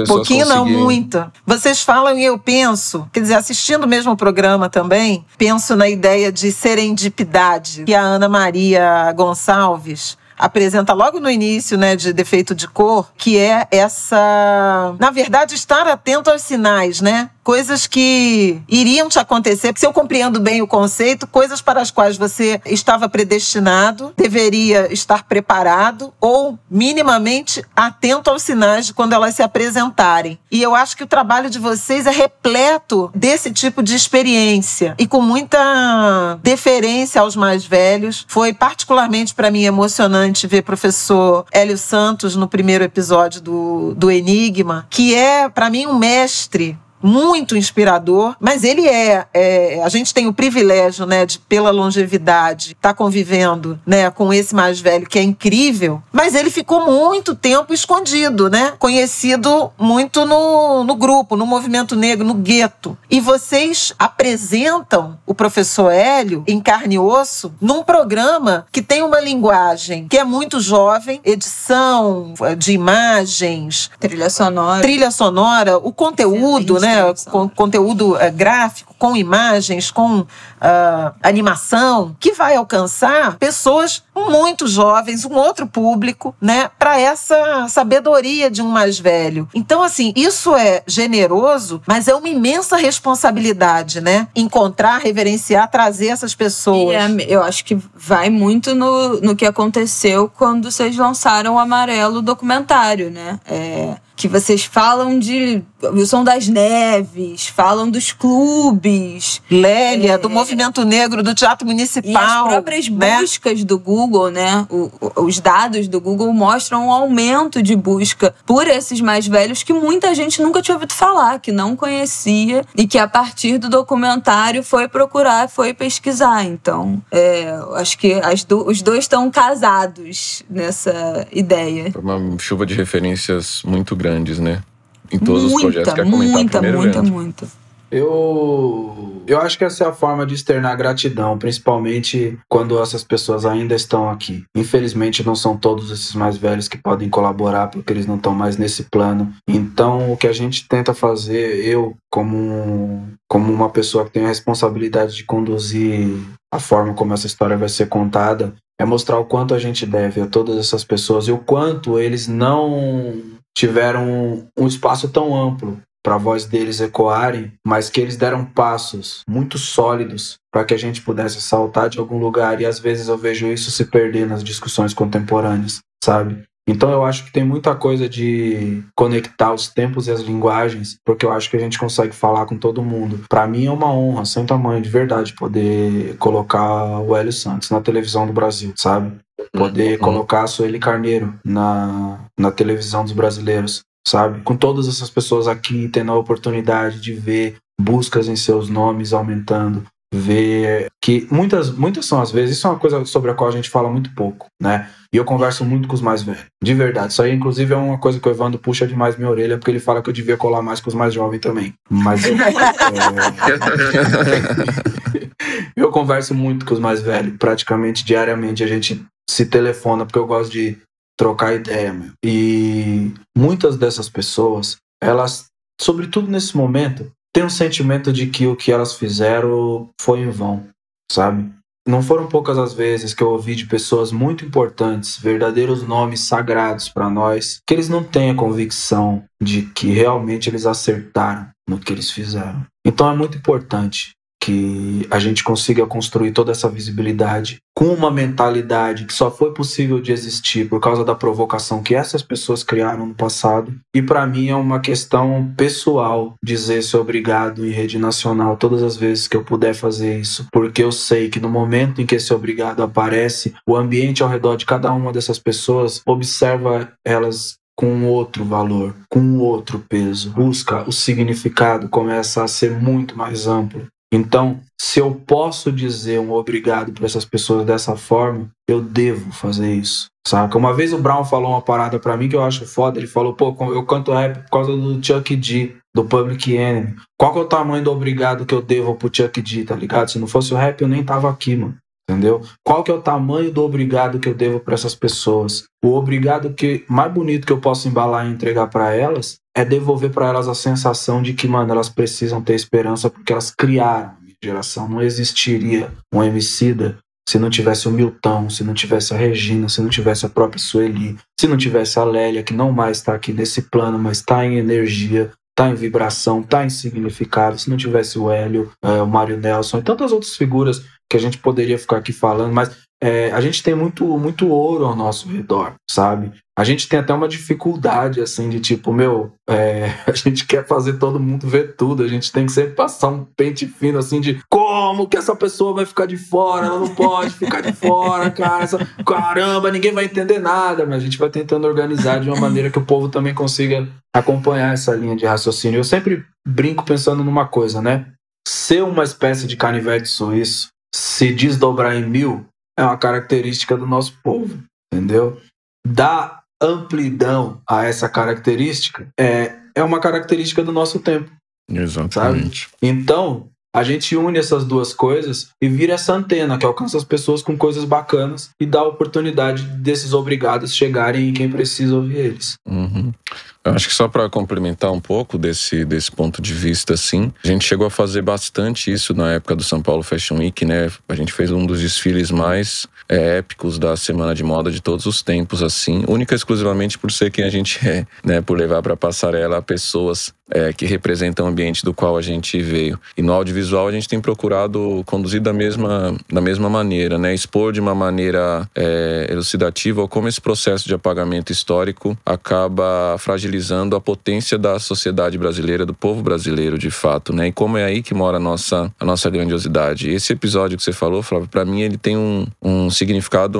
Pouquinho não, muito. Vocês falam e eu penso, quer dizer, assistindo mesmo o programa também, penso na ideia de serendipidade que a Ana Maria Gonçalves apresenta logo no início, né, de defeito de cor, que é essa, na verdade, estar atento aos sinais, né? Coisas que iriam te acontecer. Se eu compreendo bem o conceito, coisas para as quais você estava predestinado, deveria estar preparado ou minimamente atento aos sinais de quando elas se apresentarem. E eu acho que o trabalho de vocês é repleto desse tipo de experiência e com muita deferência aos mais velhos. Foi particularmente para mim emocionante ver professor Hélio Santos no primeiro episódio do, do Enigma, que é para mim um mestre muito inspirador, mas ele é, é, a gente tem o privilégio, né, de pela longevidade estar tá convivendo, né, com esse mais velho que é incrível, mas ele ficou muito tempo escondido, né, conhecido muito no, no grupo, no movimento negro, no gueto. E vocês apresentam o professor Hélio em carne e osso num programa que tem uma linguagem que é muito jovem, edição de imagens, trilha sonora, trilha sonora, o conteúdo, né, com, conteúdo é, gráfico, com imagens, com uh, animação, que vai alcançar pessoas muito jovens, um outro público, né, para essa sabedoria de um mais velho. Então, assim, isso é generoso, mas é uma imensa responsabilidade, né? Encontrar, reverenciar, trazer essas pessoas. É, eu acho que vai muito no, no que aconteceu quando vocês lançaram o Amarelo documentário, né? É, que vocês falam de som das neves, falam dos clubes Lélia, É. do Movimento Negro, do Teatro Municipal. e as próprias né? buscas do Google, né? O- os dados do Google mostram um aumento de busca por esses mais velhos que muita gente nunca tinha ouvido falar, que não conhecia e que a partir do documentário foi procurar, foi pesquisar. Então, é, acho que as do- os dois estão casados nessa ideia. Foi uma chuva de referências muito grandes, né? Em todos os projetos. Muita, Quer comentar muita, primeiro, muita, Leandro? muita. Eu, eu acho que essa é a forma de externar gratidão, principalmente quando essas pessoas ainda estão aqui. Infelizmente, não são todos esses mais velhos que podem colaborar, porque eles não estão mais nesse plano. Então, o que a gente tenta fazer, eu, como, como uma pessoa que tem a responsabilidade de conduzir a forma como essa história vai ser contada, é mostrar o quanto a gente deve a todas essas pessoas e o quanto eles não tiveram um espaço tão amplo para a voz deles ecoarem, mas que eles deram passos muito sólidos para que a gente pudesse saltar de algum lugar e às vezes eu vejo isso se perder nas discussões contemporâneas, sabe? Então eu acho que tem muita coisa de conectar os tempos e as linguagens, porque eu acho que a gente consegue falar com todo mundo. Para mim é uma honra, sem tamanho de verdade, poder colocar o Hélio Santos na televisão do Brasil, sabe? Poder Uhum. colocar a Sueli Carneiro na, na televisão dos brasileiros, sabe? Com todas essas pessoas aqui tendo a oportunidade de ver buscas em seus nomes aumentando, ver que muitas, muitas são as vezes, isso é uma coisa sobre a qual a gente fala muito pouco, né? E eu converso muito com os mais velhos, de verdade. Isso aí, inclusive, é uma coisa que o Evandro puxa demais minha orelha, porque ele fala que eu devia colar mais com os mais jovens também. Mas eu, é, eu converso muito com os mais velhos, praticamente diariamente. A gente se telefona, porque eu gosto de trocar ideia, meu. E muitas dessas pessoas, elas, sobretudo nesse momento, têm um sentimento de que o que elas fizeram foi em vão, sabe? Não foram poucas as vezes que eu ouvi de pessoas muito importantes, verdadeiros nomes sagrados para nós, que eles não têm a convicção de que realmente eles acertaram no que eles fizeram. Então é muito importante que a gente consiga construir toda essa visibilidade com uma mentalidade que só foi possível de existir por causa da provocação que essas pessoas criaram no passado. E para mim é uma questão pessoal dizer esse obrigado em rede nacional todas as vezes que eu puder fazer isso, porque eu sei que no momento em que esse obrigado aparece, o ambiente ao redor de cada uma dessas pessoas observa elas com outro valor, com outro peso. Busca o significado começa a ser muito mais amplo. Então, se eu posso dizer um obrigado para essas pessoas dessa forma, eu devo fazer isso. Saca? Uma vez o Brown falou uma parada para mim que eu acho foda. Ele falou: pô, eu canto rap por causa do Chuck D, do Public Enemy. Qual que é o tamanho do obrigado que eu devo pro Chuck D, tá ligado? Se não fosse o rap, eu nem tava aqui, mano. Entendeu? Qual que é o tamanho do obrigado que eu devo para essas pessoas? O obrigado que mais bonito que eu posso embalar e entregar para elas é devolver para elas a sensação de que, mano, elas precisam ter esperança porque elas criaram a minha geração. Não existiria um Emicida se não tivesse o Milton, se não tivesse a Regina, se não tivesse a própria Sueli, se não tivesse a Lélia, que não mais está aqui nesse plano, mas está em energia, está em vibração, está em significado, se não tivesse o Hélio, é, o Mário Nelson e tantas outras figuras que a gente poderia ficar aqui falando, mas é, a gente tem muito, muito ouro ao nosso redor, sabe? A gente tem até uma dificuldade, assim, de tipo, meu, é, a gente quer fazer todo mundo ver tudo, a gente tem que sempre passar um pente fino, assim, de como que essa pessoa vai ficar de fora, ela não pode ficar de fora, cara, essa, caramba, ninguém vai entender nada, mas a gente vai tentando organizar de uma maneira que o povo também consiga acompanhar essa linha de raciocínio. Eu sempre brinco pensando numa coisa, né? Ser uma espécie de canivete suíço, se desdobrar em mil, é uma característica do nosso povo, entendeu? Dar amplidão a essa característica é, é uma característica do nosso tempo. Exatamente. Então, a gente une essas duas coisas e vira essa antena que alcança as pessoas com coisas bacanas e dá a oportunidade desses obrigados chegarem em quem precisa ouvir eles. Uhum. Eu acho que só para complementar um pouco desse, desse ponto de vista, assim, a gente chegou a fazer bastante isso na época do São Paulo Fashion Week, né? A gente fez um dos desfiles mais é, épicos da semana de moda de todos os tempos, assim, única e exclusivamente por ser quem a gente é, né? Por levar para passarela pessoas é, que representam o ambiente do qual a gente veio. E no audiovisual a gente tem procurado conduzir da mesma, da mesma maneira, né? Expor de uma maneira é, elucidativa como esse processo de apagamento histórico acaba fragilizando a potência da sociedade brasileira, do povo brasileiro, de fato, né? E como é aí que mora a nossa, a nossa grandiosidade. Esse episódio que você falou, Flávio, para mim ele tem um, um significado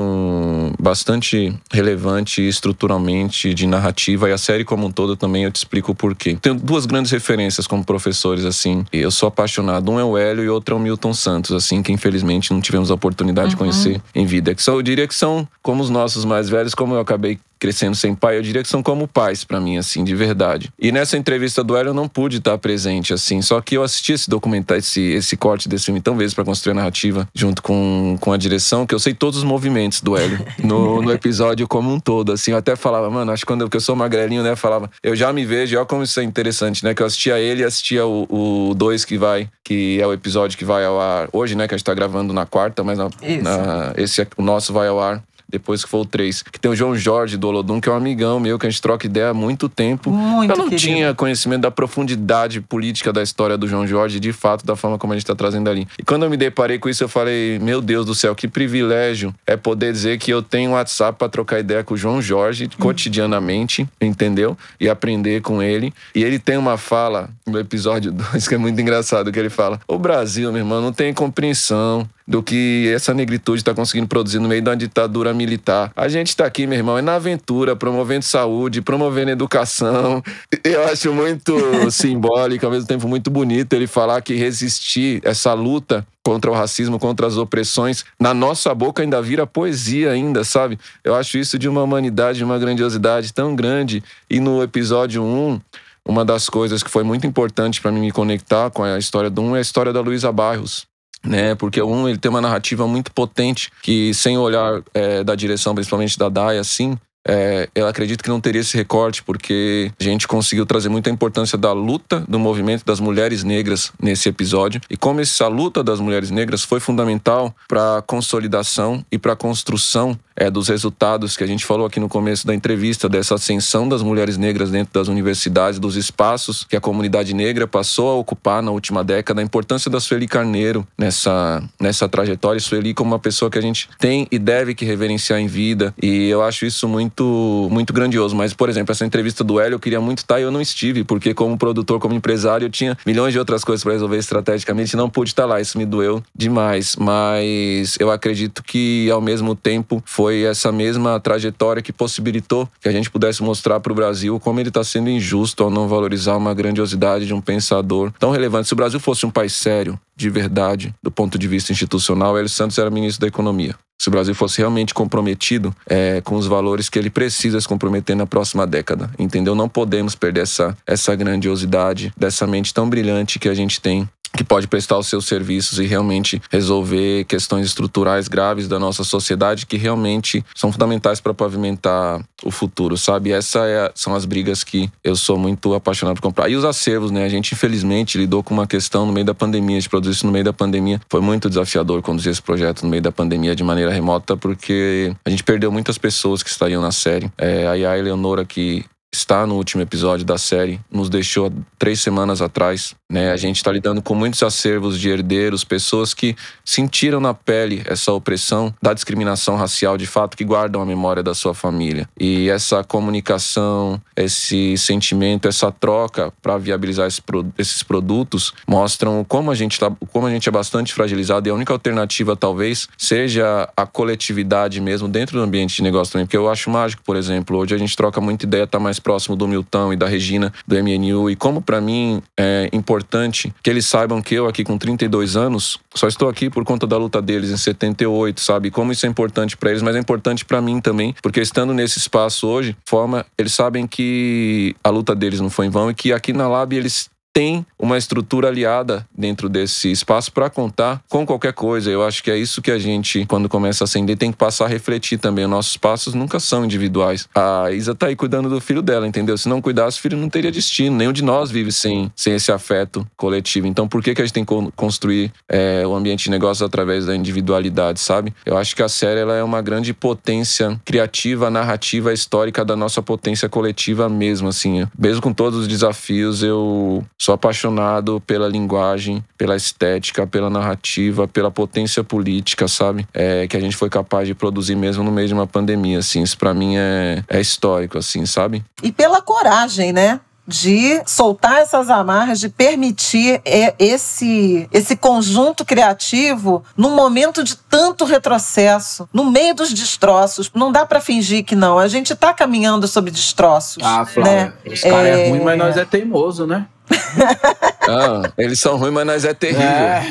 bastante relevante estruturalmente de narrativa e a série como um todo também eu te explico o porquê. Tenho duas grandes referências como professores, assim, eu sou apaixonado. Um é o Hélio e outro é o Milton Santos, assim, que infelizmente não tivemos a oportunidade uhum. de conhecer em vida. Que são, eu diria que são como os nossos mais velhos, como eu acabei crescendo sem pai, eu diria que são como pais para mim, assim, de verdade. E nessa entrevista do Hélio eu não pude estar presente, assim, só que eu assisti esse documentário, esse, esse corte desse filme tão vezes para construir a narrativa, junto com, com a direção, que eu sei todos os movimentos do Hélio no, no episódio como um todo, assim. Eu até falava, mano, acho que quando eu, que eu sou magrelinho, né, falava, eu já me vejo, olha como isso é interessante, né, que eu assistia ele e assistia o 2 que vai, que é o episódio que vai ao ar hoje, né, que a gente tá gravando na quarta, mas na, na, esse é, o nosso vai ao ar depois que foi o 3. Que tem o João Jorge do Olodum, que é um amigão meu, que a gente troca ideia há muito tempo. Muito Eu não querido. tinha conhecimento da profundidade política da história do João Jorge, de fato, da forma como a gente está trazendo ali. E quando eu me deparei com isso, eu falei: Meu Deus do céu, que privilégio é poder dizer que eu tenho um WhatsApp para trocar ideia com o João Jorge hum. cotidianamente, entendeu? E aprender com ele. E ele tem uma fala no episódio 2 que é muito engraçado, que ele fala: O Brasil, meu irmão, não tem compreensão do que essa negritude está conseguindo produzir no meio da ditadura militar. A gente está aqui, meu irmão, é na aventura, promovendo saúde, promovendo educação. Eu acho muito simbólico, ao mesmo tempo muito bonito ele falar que resistir essa luta contra o racismo, contra as opressões, na nossa boca ainda vira poesia ainda, sabe? Eu acho isso de uma humanidade, de uma grandiosidade tão grande. E no episódio 1, uma das coisas que foi muito importante para mim me conectar com a história do 1 é a história da Luísa Barros né? Porque um ele tem uma narrativa muito potente que sem olhar é, da direção, principalmente da Dai, assim, é, eu acredito que não teria esse recorte, porque a gente conseguiu trazer muita importância da luta do movimento das mulheres negras nesse episódio e como essa luta das mulheres negras foi fundamental para a consolidação e para a construção é, dos resultados que a gente falou aqui no começo da entrevista, dessa ascensão das mulheres negras dentro das universidades, dos espaços que a comunidade negra passou a ocupar na última década, a importância da Sueli Carneiro nessa, nessa trajetória. Sueli como uma pessoa que a gente tem e deve que reverenciar em vida. E eu acho isso muito, muito grandioso. Mas, por exemplo, essa entrevista do Hélio eu queria muito estar e eu não estive, porque como produtor, como empresário, eu tinha milhões de outras coisas para resolver estrategicamente e não pude estar lá. Isso me doeu demais. Mas eu acredito que, ao mesmo tempo, foi foi essa mesma trajetória que possibilitou que a gente pudesse mostrar para o Brasil como ele está sendo injusto ao não valorizar uma grandiosidade de um pensador tão relevante. Se o Brasil fosse um país sério, de verdade, do ponto de vista institucional, Hélio Santos era ministro da Economia. Se o Brasil fosse realmente comprometido é, com os valores que ele precisa se comprometer na próxima década, entendeu? Não podemos perder essa, essa grandiosidade dessa mente tão brilhante que a gente tem que pode prestar os seus serviços e realmente resolver questões estruturais graves da nossa sociedade que realmente são fundamentais para pavimentar o futuro, sabe? Essas é, são as brigas que eu sou muito apaixonado por comprar. E os acervos, né? A gente, infelizmente, lidou com uma questão no meio da pandemia, a gente produziu isso no meio da pandemia. Foi muito desafiador conduzir esse projeto no meio da pandemia de maneira remota, porque a gente perdeu muitas pessoas que estariam na série. É, a Eleonora, que está no último episódio da série, nos deixou três semanas atrás. Né? A gente está lidando com muitos acervos de herdeiros, pessoas que sentiram na pele essa opressão da discriminação racial, de fato, que guardam a memória da sua família. E essa comunicação, esse sentimento, essa troca para viabilizar esse, esses produtos mostram como a gente tá, como a gente é bastante fragilizado e a única alternativa talvez seja a coletividade mesmo dentro do ambiente de negócio também, porque eu acho mágico, por exemplo, hoje a gente troca muita ideia, tá mais próximo do Milton e da Regina do MNU e como para mim é importante que eles saibam que eu aqui com 32 anos só estou aqui por conta da luta deles em 78, sabe? Como isso é importante para eles, mas é importante para mim também, porque estando nesse espaço hoje, forma eles sabem que a luta deles não foi em vão e que aqui na Lab eles tem uma estrutura aliada dentro desse espaço para contar com qualquer coisa. Eu acho que é isso que a gente, quando começa a acender, tem que passar a refletir também. Os nossos passos nunca são individuais. A Isa tá aí cuidando do filho dela, entendeu? Se não cuidasse, o filho não teria destino. Nenhum de nós vive sem, sem esse afeto coletivo. Então, por que, que a gente tem que construir é, o ambiente de negócios através da individualidade, sabe? Eu acho que a série ela é uma grande potência criativa, narrativa, histórica da nossa potência coletiva mesmo, assim. Mesmo com todos os desafios, eu Sou apaixonado pela linguagem, pela estética, pela narrativa, pela potência política, sabe? É, que a gente foi capaz de produzir mesmo no meio de uma pandemia, assim. Isso pra mim é, é histórico, assim, sabe? E pela coragem, né? de soltar essas amarras, de permitir esse, esse conjunto criativo num momento de tanto retrocesso, no meio dos destroços. Não dá para fingir que não. A gente está caminhando sobre destroços. Ah, Flávia, né? os caras é... é ruim, mas nós é teimoso, né? ah, eles são ruins, mas nós é terrível. É.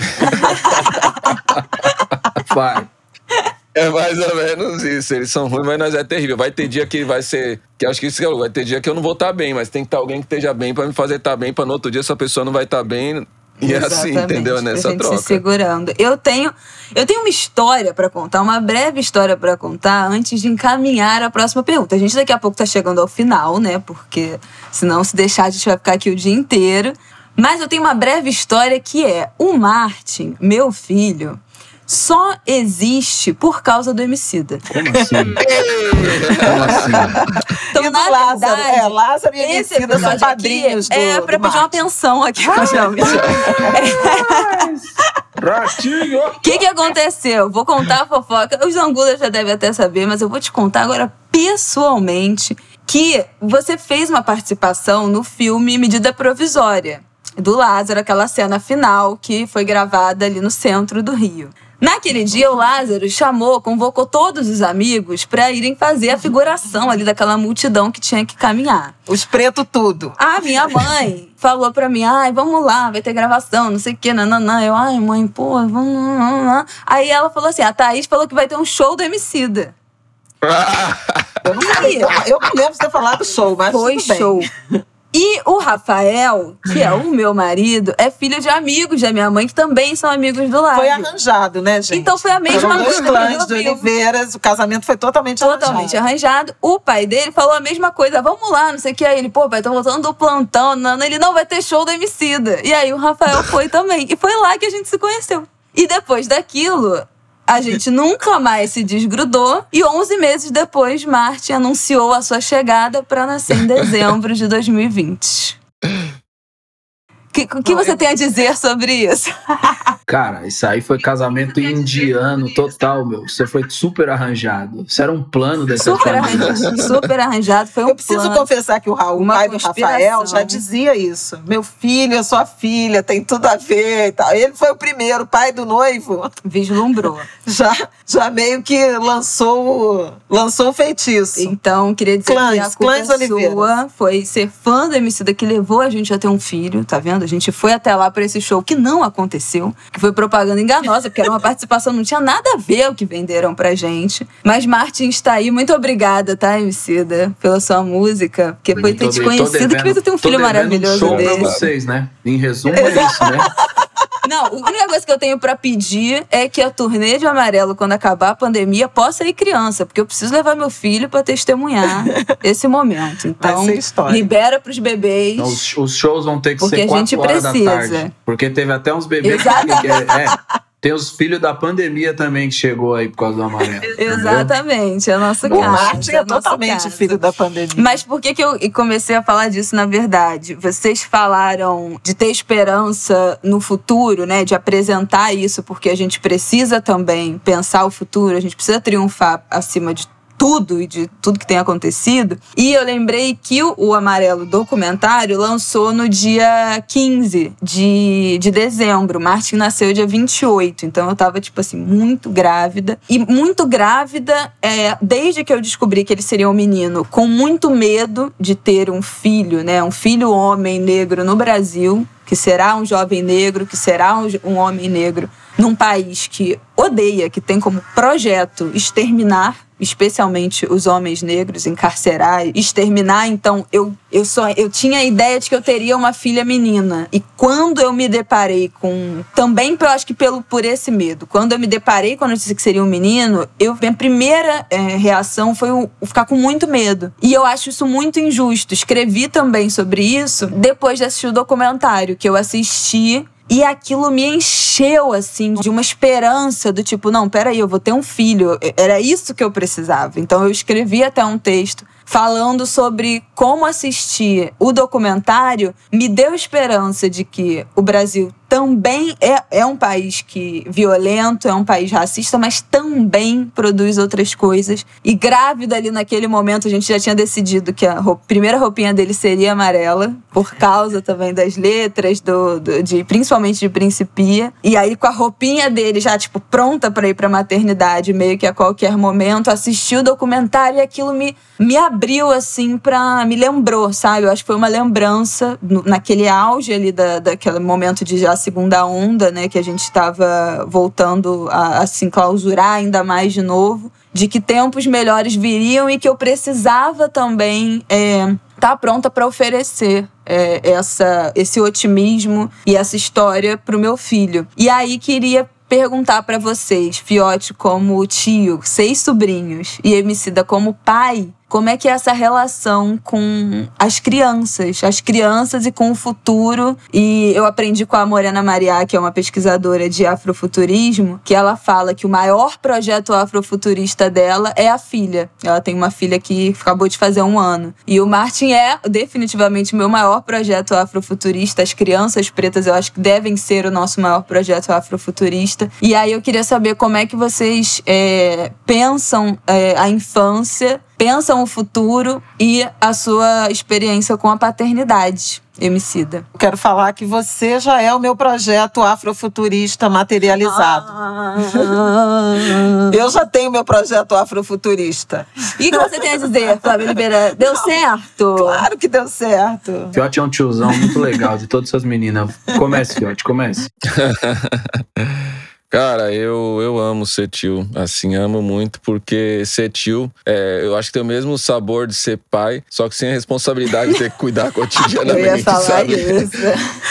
Vai. É mais ou menos isso. Eles são ruins, mas nós é terrível. Vai ter dia que vai ser. Que acho que isso é vai ter dia que eu não vou estar tá bem, mas tem que estar alguém que esteja bem para me fazer estar tá bem, para no outro dia essa pessoa não vai estar tá bem. E é assim, entendeu? Nessa gente troca. Se segurando. Eu tenho, eu tenho uma história para contar, uma breve história para contar antes de encaminhar a próxima pergunta. A gente daqui a pouco tá chegando ao final, né? Porque senão se deixar a gente vai ficar aqui o dia inteiro. Mas eu tenho uma breve história que é o Martin, meu filho, só existe por causa do Emicida. Como assim? Como assim? Então, e na Lázaro, verdade, é, Lázaro e Emicida são padrinhos do É pra do pedir uma pensão aqui. Ratinho! O que, que aconteceu? Vou contar a fofoca. Os Angulas já devem até saber, mas eu vou te contar agora pessoalmente que você fez uma participação no filme Medida Provisória do Lázaro, aquela cena final que foi gravada ali no centro do Rio. Naquele dia, o Lázaro chamou, convocou todos os amigos para irem fazer a figuração ali daquela multidão que tinha que caminhar. Os pretos tudo. A minha mãe falou pra mim, ai, vamos lá, vai ter gravação, não sei o quê, nananã. Eu, ai, mãe, pô, vamos... Aí ela falou assim, a Thaís falou que vai ter um show do Emicida. eu, não sei, eu, eu não lembro de ter falado show, mas Foi show. E o Rafael, que é o meu marido, é filho de amigos da minha mãe, que também são amigos do lado. Foi arranjado, né, gente? Então foi a mesma coisa. Os clãs de Oliveiras, o casamento foi totalmente, totalmente arranjado. arranjado. O pai dele falou a mesma coisa, vamos lá, não sei o que. Aí ele, pô, pai, tô voltando do plantão, não, ele não vai ter show do Emicida. E aí o Rafael foi também. E foi lá que a gente se conheceu. E depois daquilo, a gente nunca mais se desgrudou e 11 meses depois, Martin anunciou a sua chegada para nascer em dezembro de 2020. O que, que você tem a dizer sobre isso? Cara, isso aí foi casamento indiano total, meu. Você foi super arranjado. Isso era um plano dessa super família. Arranjado, super arranjado, foi um Eu preciso plano, confessar que o Raul, o pai do Rafael, já dizia isso. Meu filho, eu sou a filha, tem tudo a ver e tal. Ele foi o primeiro, pai do noivo. Vislumbrou. Já, já meio que lançou, lançou o feitiço. Então, queria dizer clãs, que a culpa clãs sua foi ser fã do Emicida que levou a gente a ter um filho, tá vendo? A gente foi até lá para esse show que não aconteceu, que foi propaganda enganosa, porque era uma participação, não tinha nada a ver o que venderam pra gente. Mas Martin está aí, muito obrigada, tá, Emicida, pela sua música, porque foi ter te conhecido, que fez eu ter um filho maravilhoso show dele. Pra vocês, né? Em resumo, é isso, né? Não, a única coisa que eu tenho para pedir é que a turnê de amarelo, quando acabar a pandemia, possa ir criança, porque eu preciso levar meu filho para testemunhar esse momento. Então, libera pros bebês. Os, os, shows vão ter que ser quatro horas precisa. da tarde. Porque teve até uns bebês Exatamente. que, é, tem os filhos da pandemia também que chegou aí por causa do amarelo. Exatamente, é nosso caso. O Martin é, é totalmente filho da pandemia. Mas por que, que eu comecei a falar disso na verdade? Vocês falaram de ter esperança no futuro, né? De apresentar isso, porque a gente precisa também pensar o futuro, a gente precisa triunfar acima de tudo e de tudo que tem acontecido. E eu lembrei que o, o Amarelo documentário lançou no dia 15 de, de dezembro. Martin nasceu dia 28, então eu tava, tipo assim, muito grávida. E muito grávida, é, desde que eu descobri que ele seria um menino, com muito medo de ter um filho, né? Um filho homem negro no Brasil, que será um jovem negro, que será um, um homem negro num país que odeia, que tem como projeto exterminar especialmente os homens negros, encarcerar, exterminar. Então, eu, eu, só, eu tinha a ideia de que eu teria uma filha menina. E quando eu me deparei com. Também, eu acho que pelo, por esse medo. Quando eu me deparei com a notícia que seria um menino, eu, minha primeira é, reação foi o, o ficar com muito medo. E eu acho isso muito injusto. Escrevi também sobre isso depois de assistir o documentário que eu assisti e aquilo me encheu, assim, de uma esperança do tipo, não, peraí, eu vou ter um filho. Era isso que eu precisava. Então eu escrevi até um texto falando sobre como assistir o documentário me deu esperança de que o Brasil também é, é um país que violento, é um país racista, mas também produz outras coisas. E grávida ali naquele momento, a gente já tinha decidido que a roupa, primeira roupinha dele seria amarela, por causa também das letras, do, do, de, principalmente de Principia. E aí, com a roupinha dele já, tipo, pronta para ir pra maternidade, meio que a qualquer momento, assisti o documentário e aquilo me, me abriu, assim, pra. me lembrou, sabe? Eu acho que foi uma lembrança naquele auge ali da, daquele momento de já segunda onda, né, que a gente estava voltando a, a se enclausurar ainda mais de novo, de que tempos melhores viriam e que eu precisava também é, tá pronta para oferecer é, essa, esse otimismo e essa história para o meu filho. E aí queria perguntar para vocês, Fiote como tio, seis sobrinhos e Emicida como pai, como é que é essa relação com as crianças, as crianças e com o futuro. E eu aprendi com a Morena Mariá, que é uma pesquisadora de afrofuturismo, que ela fala que o maior projeto afrofuturista dela é a filha. Ela tem uma filha que acabou de fazer um ano. E o Martin é definitivamente o meu maior projeto afrofuturista. As crianças pretas, eu acho que devem ser o nosso maior projeto afrofuturista. E aí eu queria saber como é que vocês é, pensam é, a infância pensam o futuro e a sua experiência com a paternidade. Emicida. Quero falar que você já é o meu projeto afrofuturista materializado. Ah. Eu já tenho meu projeto afrofuturista. E o que você tem a dizer, Flávio Oliveira? Deu certo? Claro que deu certo. Fiote é um tiozão muito legal de todas essas meninas. Comece, Fiote, comece. Cara, eu, eu amo ser tio. Assim, amo muito, porque ser tio, é, eu acho que tem o mesmo sabor de ser pai, só que sem a responsabilidade de ter que cuidar cotidianamente. eu ia falar sabe? isso.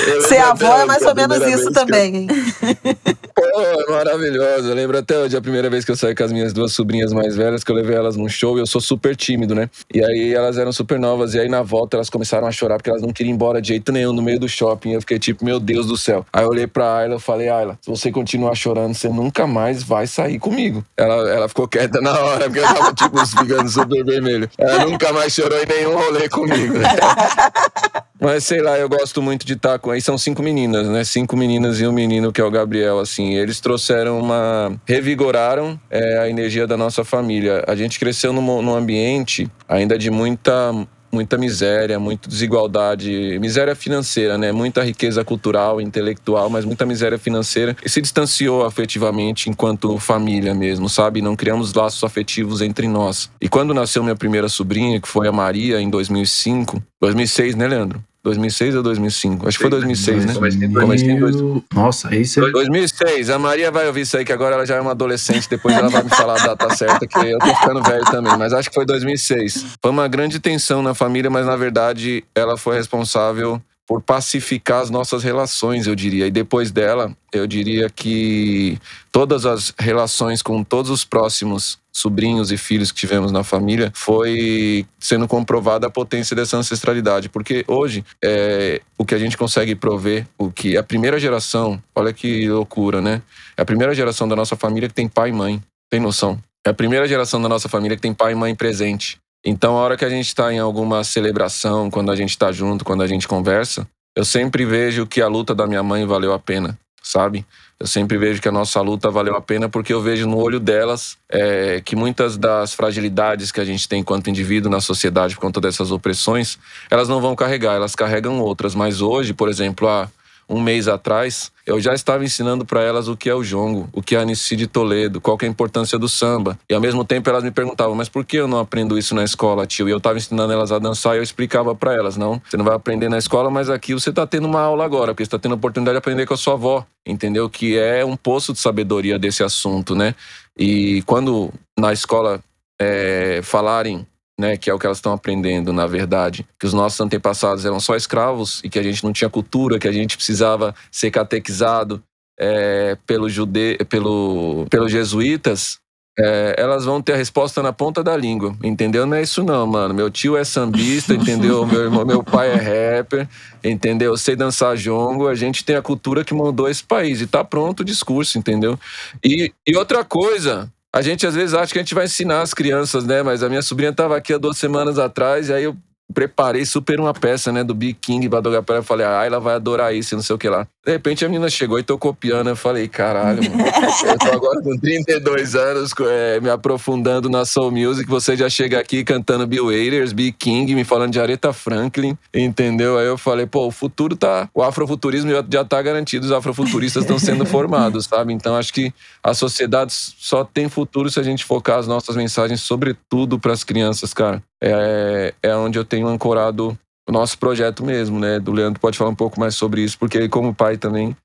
Eu ser avó é mais ou menos isso também? Pô, é maravilhoso. Eu lembro até hoje a primeira vez que eu saí com as minhas duas sobrinhas mais velhas, que eu levei elas num show e eu sou super tímido, né? E aí elas eram super novas, e aí na volta elas começaram a chorar porque elas não queriam ir embora de jeito nenhum no meio do shopping. Eu fiquei tipo, meu Deus do céu. Aí eu olhei pra Ayla e falei, Ayla, se você continuar chorando, chorando, você nunca mais vai sair comigo. Ela, ela ficou quieta na hora, porque eu tava, tipo, ficando super vermelho. Ela nunca mais chorou em nenhum rolê comigo. Né? Mas sei lá, eu gosto muito de estar com. Aí são cinco meninas, né? Cinco meninas e um menino que é o Gabriel, assim. Eles trouxeram uma. revigoraram é, a energia da nossa família. A gente cresceu num, num ambiente ainda de muita muita miséria, muita desigualdade, miséria financeira, né? Muita riqueza cultural, intelectual, mas muita miséria financeira. E se distanciou afetivamente enquanto família mesmo, sabe? Não criamos laços afetivos entre nós. E quando nasceu minha primeira sobrinha, que foi a Maria, em 2005, 2006, né, Leandro? 2006 ou 2005? Acho que foi 2006, né? Comecei em dois... Nossa, isso é... 2006. A Maria vai ouvir isso aí, que agora ela já é uma adolescente. Depois ela vai me falar a data certa, que eu tô ficando velho também. Mas acho que foi 2006. Foi uma grande tensão na família, mas na verdade ela foi responsável por pacificar as nossas relações, eu diria. E depois dela, eu diria que todas as relações com todos os próximos sobrinhos e filhos que tivemos na família foi sendo comprovada a potência dessa ancestralidade. Porque hoje, é, o que a gente consegue prover, o que a primeira geração, olha que loucura, né? É a primeira geração da nossa família que tem pai e mãe. Tem noção? É a primeira geração da nossa família que tem pai e mãe presente. Então, a hora que a gente está em alguma celebração, quando a gente está junto, quando a gente conversa, eu sempre vejo que a luta da minha mãe valeu a pena, sabe? Eu sempre vejo que a nossa luta valeu a pena porque eu vejo no olho delas é, que muitas das fragilidades que a gente tem enquanto indivíduo na sociedade por conta dessas opressões, elas não vão carregar, elas carregam outras. Mas hoje, por exemplo, a um mês atrás, eu já estava ensinando para elas o que é o jongo, o que é a Anici de Toledo, qual é a importância do samba. E ao mesmo tempo elas me perguntavam, mas por que eu não aprendo isso na escola, tio? E eu estava ensinando elas a dançar e eu explicava para elas, não, você não vai aprender na escola, mas aqui você está tendo uma aula agora, porque você está tendo a oportunidade de aprender com a sua avó, entendeu? Que é um poço de sabedoria desse assunto, né? E quando na escola é, falarem né, que é o que elas estão aprendendo, na verdade, que os nossos antepassados eram só escravos e que a gente não tinha cultura, que a gente precisava ser catequizado é, pelo jude, pelo, pelos jesuítas, é, elas vão ter a resposta na ponta da língua, entendeu? Não é isso não, mano. Meu tio é sambista, entendeu? Meu irmão, meu pai é rapper, entendeu? Eu sei dançar jongo, a gente tem a cultura que mandou esse país e tá pronto o discurso, entendeu? E, e outra coisa, a gente às vezes acha que a gente vai ensinar as crianças, né? Mas a minha sobrinha tava aqui há duas semanas atrás, e aí eu preparei super uma peça, né, do Big King pra ela. Falei, ah, ela vai adorar isso, não sei o que lá. De repente a menina chegou e tô copiando. Eu falei, caralho, mano. eu tô agora com 32 anos, é, me aprofundando na Soul Music. Você já chega aqui cantando Bill Withers, Big King, me falando de Aretha Franklin, entendeu? Aí eu falei, pô, o futuro tá. O afrofuturismo já, já tá garantido, os afrofuturistas estão sendo formados, sabe? Então acho que a sociedade só tem futuro se a gente focar as nossas mensagens, sobretudo para as crianças, cara. É, é onde eu tenho ancorado o nosso projeto mesmo, né? Do Leandro pode falar um pouco mais sobre isso, porque ele, como pai também,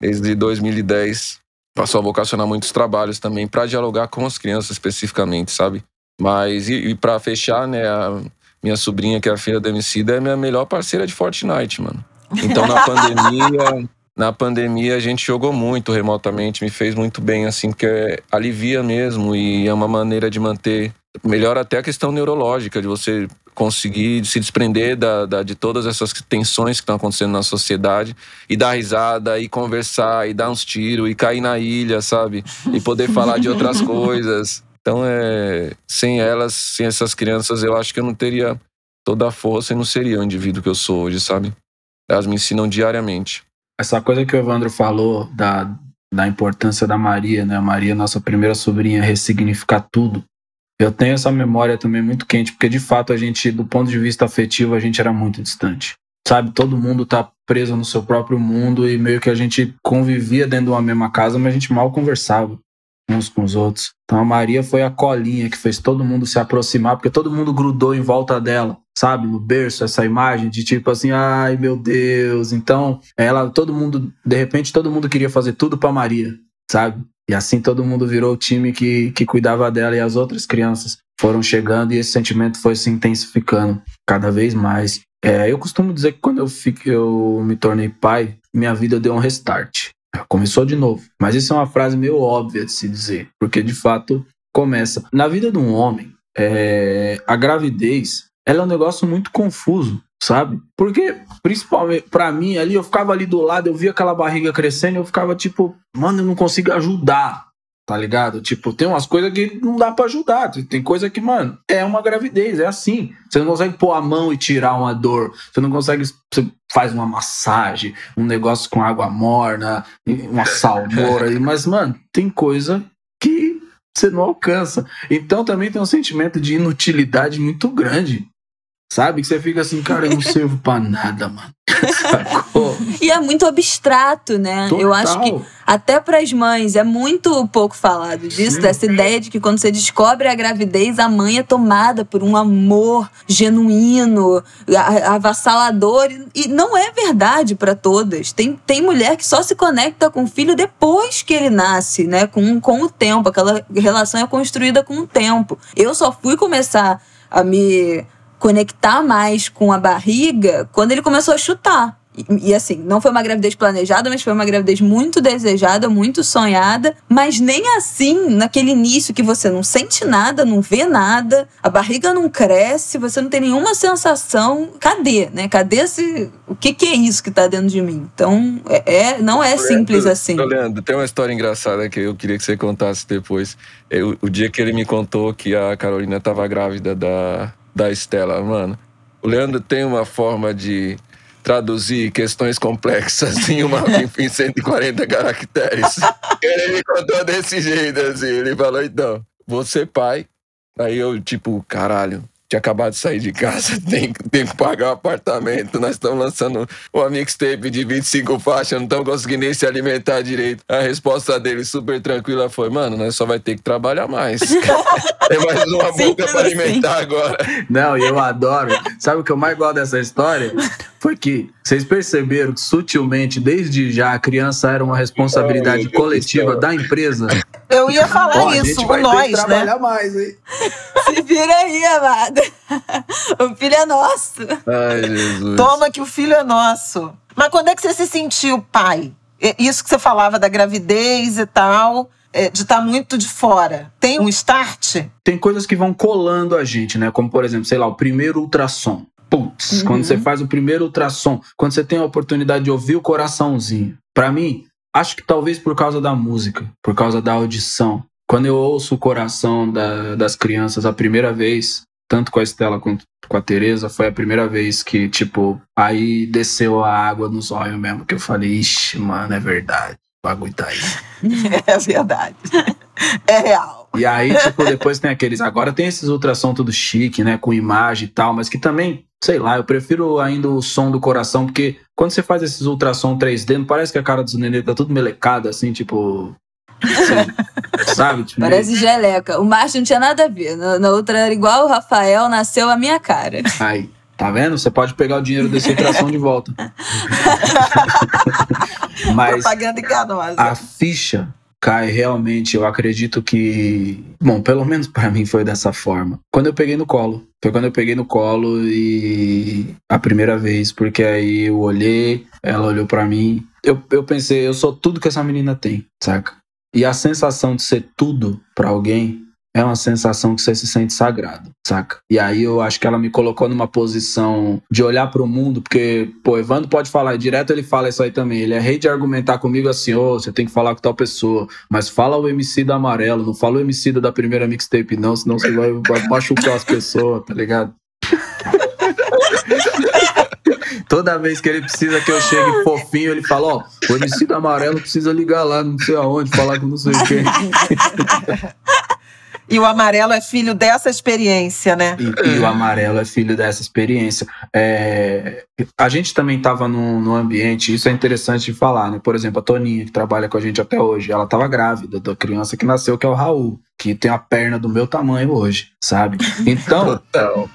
desde 2010, passou a vocacionar muitos trabalhos também para dialogar com as crianças especificamente, sabe? Mas, e, e para fechar, né, a minha sobrinha, que é a filha da Emicida, é minha melhor parceira de Fortnite, mano. Então, na pandemia, na pandemia a gente jogou muito remotamente, me fez muito bem, assim, porque alivia mesmo e é uma maneira de manter melhora até a questão neurológica, de você conseguir se desprender da, da, de todas essas tensões que estão acontecendo na sociedade e dar risada e conversar e dar uns tiros e cair na ilha, sabe? E poder falar de outras coisas. Então, é, sem elas, sem essas crianças, eu acho que eu não teria toda a força e não seria o indivíduo que eu sou hoje, sabe? Elas me ensinam diariamente. Essa coisa que o Evandro falou da, da importância da Maria, né? A Maria, nossa primeira sobrinha, ressignificar tudo. Eu tenho essa memória também muito quente, porque de fato a gente, do ponto de vista afetivo, a gente era muito distante. Sabe, todo mundo tá preso no seu próprio mundo e meio que a gente convivia dentro de uma mesma casa, mas a gente mal conversava uns com os outros. Então a Maria foi a colinha que fez todo mundo se aproximar, porque todo mundo grudou em volta dela, sabe, no berço, essa imagem de tipo assim, ai meu Deus. Então, ela, todo mundo, de repente, todo mundo queria fazer tudo para Maria, sabe? E assim todo mundo virou o time que, que cuidava dela e as outras crianças foram chegando e esse sentimento foi se intensificando cada vez mais. É, eu costumo dizer que quando eu, fico, eu me tornei pai, minha vida deu um restart. Começou de novo. Mas isso é uma frase meio óbvia de se dizer, porque de fato começa. Na vida de um homem, é, a gravidez ela é um negócio muito confuso sabe? Porque, principalmente para mim ali, eu ficava ali do lado, eu via aquela barriga crescendo, eu ficava tipo, mano, eu não consigo ajudar, tá ligado? Tipo, tem umas coisas que não dá para ajudar, tem coisa que, mano, é uma gravidez, é assim. Você não consegue pôr a mão e tirar uma dor, você não consegue, você faz uma massagem, um negócio com água morna, uma salmoura, mas, mano, tem coisa que você não alcança. Então também tem um sentimento de inutilidade muito grande Sabe? Que você fica assim, cara, eu não sirvo pra nada, mano. Sacou? E é muito abstrato, né? Total. Eu acho que até para as mães é muito pouco falado disso, Sim. dessa ideia de que quando você descobre a gravidez, a mãe é tomada por um amor genuíno, avassalador. E não é verdade para todas. Tem, tem mulher que só se conecta com o filho depois que ele nasce, né? Com, com o tempo. Aquela relação é construída com o tempo. Eu só fui começar a me conectar mais com a barriga quando ele começou a chutar. E, e, assim, não foi uma gravidez planejada, mas foi uma gravidez muito desejada, muito sonhada. Mas nem assim, naquele início que você não sente nada, não vê nada, a barriga não cresce, você não tem nenhuma sensação. Cadê, né? Cadê esse. O que, que é isso que tá dentro de mim? Então, é, é não é simples assim. Leandro, tem uma história engraçada que eu queria que você contasse depois. Eu, o dia que ele me contou que a Carolina estava grávida da da Estela, mano. O Leandro tem uma forma de traduzir questões complexas em, uma, em 140 caracteres. Ele me contou desse jeito, assim. Ele falou, então, você pai. Aí eu, tipo, caralho, tinha acabado de sair de casa, tem, tem que pagar o apartamento. Nós estamos lançando uma mixtape de 25 faixas, não estamos conseguindo nem se alimentar direito. A resposta dele, super tranquila, foi: Mano, nós só vai ter que trabalhar mais. Tem mais uma boca para alimentar agora. Não, e eu adoro. Sabe o que eu mais gosto dessa história? Foi que vocês perceberam que sutilmente, desde já, a criança era uma responsabilidade oh, coletiva da empresa. Eu ia falar isso, o nós, né? trabalhar mais, hein? Se vira aí, amada. O filho é nosso. Ai, Jesus. Toma que o filho é nosso. Mas quando é que você se sentiu pai? Isso que você falava da gravidez e tal é, de estar tá muito de fora. Tem um start? Tem coisas que vão colando a gente, né? Como, por exemplo, sei lá, o primeiro ultrassom. Putz, uhum. quando você faz o primeiro ultrassom, quando você tem a oportunidade de ouvir o coraçãozinho. Para mim, acho que talvez por causa da música, por causa da audição, quando eu ouço o coração da, das crianças a primeira vez, tanto com a Estela quanto com a Tereza, foi a primeira vez que, tipo, aí desceu a água nos olhos mesmo, que eu falei, ixi, mano, é verdade. O bagulho tá aí. É verdade. É real. E aí, tipo, depois tem aqueles. Agora tem esses ultrassom tudo chique, né? Com imagem e tal, mas que também, sei lá, eu prefiro ainda o som do coração, porque quando você faz esses ultrassom 3D, não parece que a cara dos nenê tá tudo melecada, assim, tipo. Sabe? Tipo, Parece geleca. O Márcio não tinha nada a ver. Na, na outra era igual o Rafael, nasceu a minha cara. Aí, tá vendo? Você pode pegar o dinheiro desse ultrassom de volta. Mas Propaganda enganosa. a ficha cai realmente, eu acredito que, bom, pelo menos pra mim foi dessa forma. Quando eu peguei no colo, foi quando eu peguei no colo e a primeira vez, porque aí eu olhei, ela olhou pra mim, eu, eu pensei, eu sou tudo que essa menina tem, saca? E a sensação de ser tudo pra alguém é uma sensação que você se sente sagrado, saca? E aí eu acho que ela me colocou numa posição de olhar pro mundo, porque, pô, Evandro pode falar, direto ele fala isso aí também. Ele é rei de argumentar comigo assim, ô, você tem que falar com tal pessoa, mas fala o MC da amarelo, não fala o MC da primeira mixtape, não, senão você vai machucar as pessoas, tá ligado? Toda vez que ele precisa que eu chegue fofinho, ele fala, ó, o MC do amarelo precisa ligar lá, não sei aonde, falar com não sei quem. E o amarelo é filho dessa experiência, né? E, e o amarelo é filho dessa experiência. É, a gente também estava num, num ambiente, isso é interessante de falar, né? Por exemplo, a Toninha, que trabalha com a gente até hoje, ela estava grávida da criança que nasceu, que é o Raul, que tem a perna do meu tamanho hoje, sabe? Então,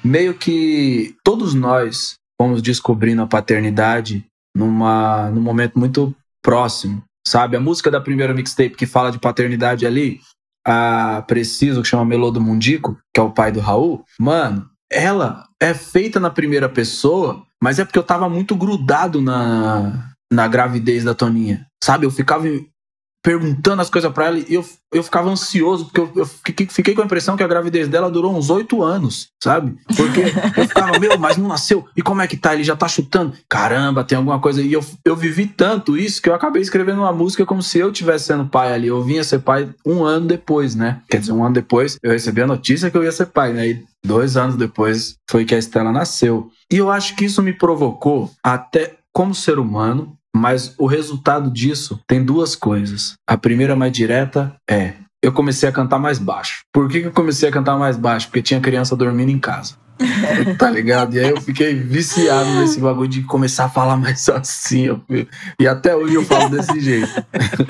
meio que todos nós fomos descobrindo a paternidade numa, num momento muito próximo, sabe? A música da primeira mixtape que fala de paternidade ali, a Preciso, que chama Melô do Mundico, que é o pai do Raul, mano, ela é feita na primeira pessoa, mas é porque eu tava muito grudado na, na gravidez da Toninha. Sabe? Eu ficava perguntando as coisas pra ela e eu, eu ficava ansioso, porque eu, eu fiquei, fiquei com a impressão que a gravidez dela durou uns oito anos, sabe? Porque eu ficava, meu, mas não nasceu, e como é que tá? Ele já tá chutando. Caramba, tem alguma coisa. E eu, eu vivi tanto isso que eu acabei escrevendo uma música como se eu tivesse sendo pai ali. Eu vinha ser pai um ano depois, né? Quer dizer, um ano depois eu recebi a notícia que eu ia ser pai, né? E dois anos depois foi que a Estela nasceu. E eu acho que isso me provocou até como ser humano mas o resultado disso tem duas coisas. A primeira mais direta é eu comecei a cantar mais baixo. Por que, que eu comecei a cantar mais baixo? Porque tinha criança dormindo em casa. tá ligado? E aí eu fiquei viciado nesse bagulho de começar a falar mais assim. eu E até hoje eu falo desse jeito.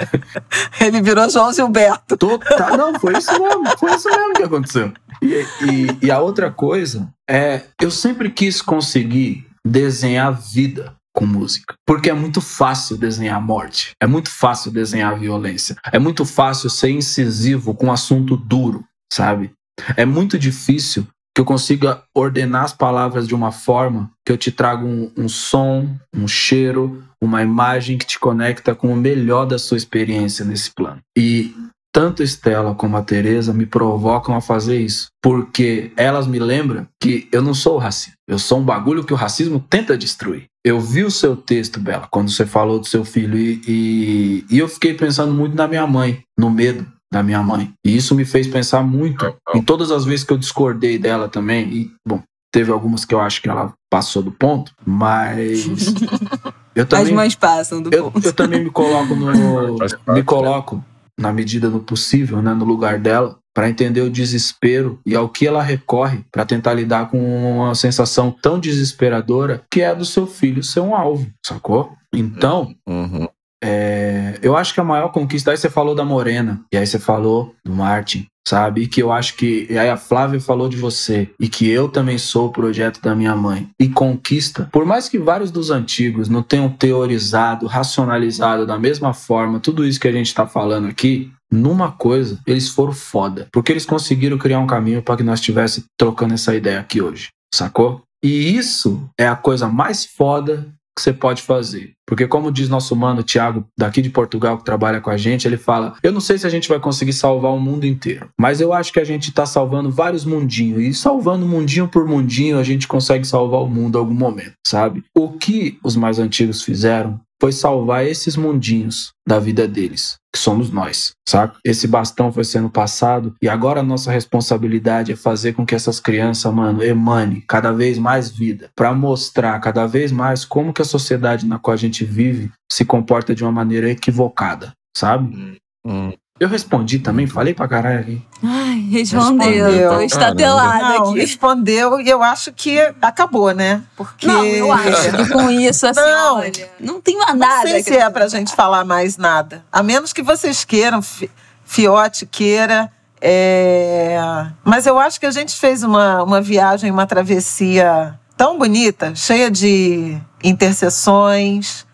Ele virou João Gilberto. Tô- tá, não, foi isso mesmo. Foi isso mesmo que aconteceu. E, e- e a outra coisa é, eu sempre quis conseguir desenhar vida com música. Porque é muito fácil desenhar morte. É muito fácil desenhar violência. É muito fácil ser incisivo com um assunto duro, sabe? É muito difícil que eu consiga ordenar as palavras de uma forma que eu te traga um, um som, um cheiro, uma imagem que te conecta com o melhor da sua experiência nesse plano. E tanto Estela como a Teresa me provocam a fazer isso, porque elas me lembram que eu não sou racista. Eu sou um bagulho que o racismo tenta destruir. Eu vi o seu texto, Bela, quando você falou do seu filho, e, e, e eu fiquei pensando muito na minha mãe, no medo da minha mãe. E isso me fez pensar muito em todas as vezes que eu discordei dela também. E, bom, teve algumas que eu acho que ela passou do ponto, mas eu As também mães passam do eu, ponto. eu também me coloco no me coloco na medida do possível, né, no lugar dela, para entender o desespero e ao que ela recorre para tentar lidar com uma sensação tão desesperadora que é do seu filho ser um alvo, sacou? Então, Uhum. é, eu acho que a maior conquista. Aí você falou da Morena, e aí você falou do Martin, sabe? Que eu acho que. Aí a Flávia falou de você, e que eu também sou o projeto da minha mãe. E conquista. Por mais que vários dos antigos não tenham teorizado, racionalizado da mesma forma, tudo isso que a gente tá falando aqui. Numa coisa, eles foram foda. Porque eles conseguiram criar um caminho para que nós estivéssemos trocando essa ideia aqui hoje. Sacou? E isso é a coisa mais foda que você pode fazer. Porque, como diz nosso mano Tiago, daqui de Portugal, que trabalha com a gente, ele fala: Eu não sei se a gente vai conseguir salvar o mundo inteiro, mas eu acho que a gente está salvando vários mundinhos. E salvando mundinho por mundinho, a gente consegue salvar o mundo em algum momento, sabe? O que os mais antigos fizeram foi salvar esses mundinhos da vida deles, que somos nós, saca? Esse bastão foi sendo passado e agora a nossa responsabilidade é fazer com que essas crianças, mano, emane cada vez mais vida, para mostrar cada vez mais como que a sociedade na qual a gente vive se comporta de uma maneira equivocada, sabe? Hum. Eu respondi também, falei pra caralho aqui. Ai, respondeu. Respondeu. Tô estatelada Não, aqui. respondeu e eu acho que acabou, né? Porque. Não, eu acho que com isso, assim, Não. olha, não tem mais Não nada. sei se é pra gente falar mais nada. A menos que vocês queiram, Fi- Fiote queira. é, Mas eu acho que a gente fez uma, uma viagem, uma travessia tão bonita, cheia de interseções,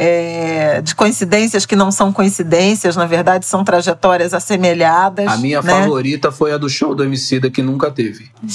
é, de coincidências que não são coincidências, na verdade são trajetórias assemelhadas. A minha né? favorita foi a do show do Emicida que nunca teve.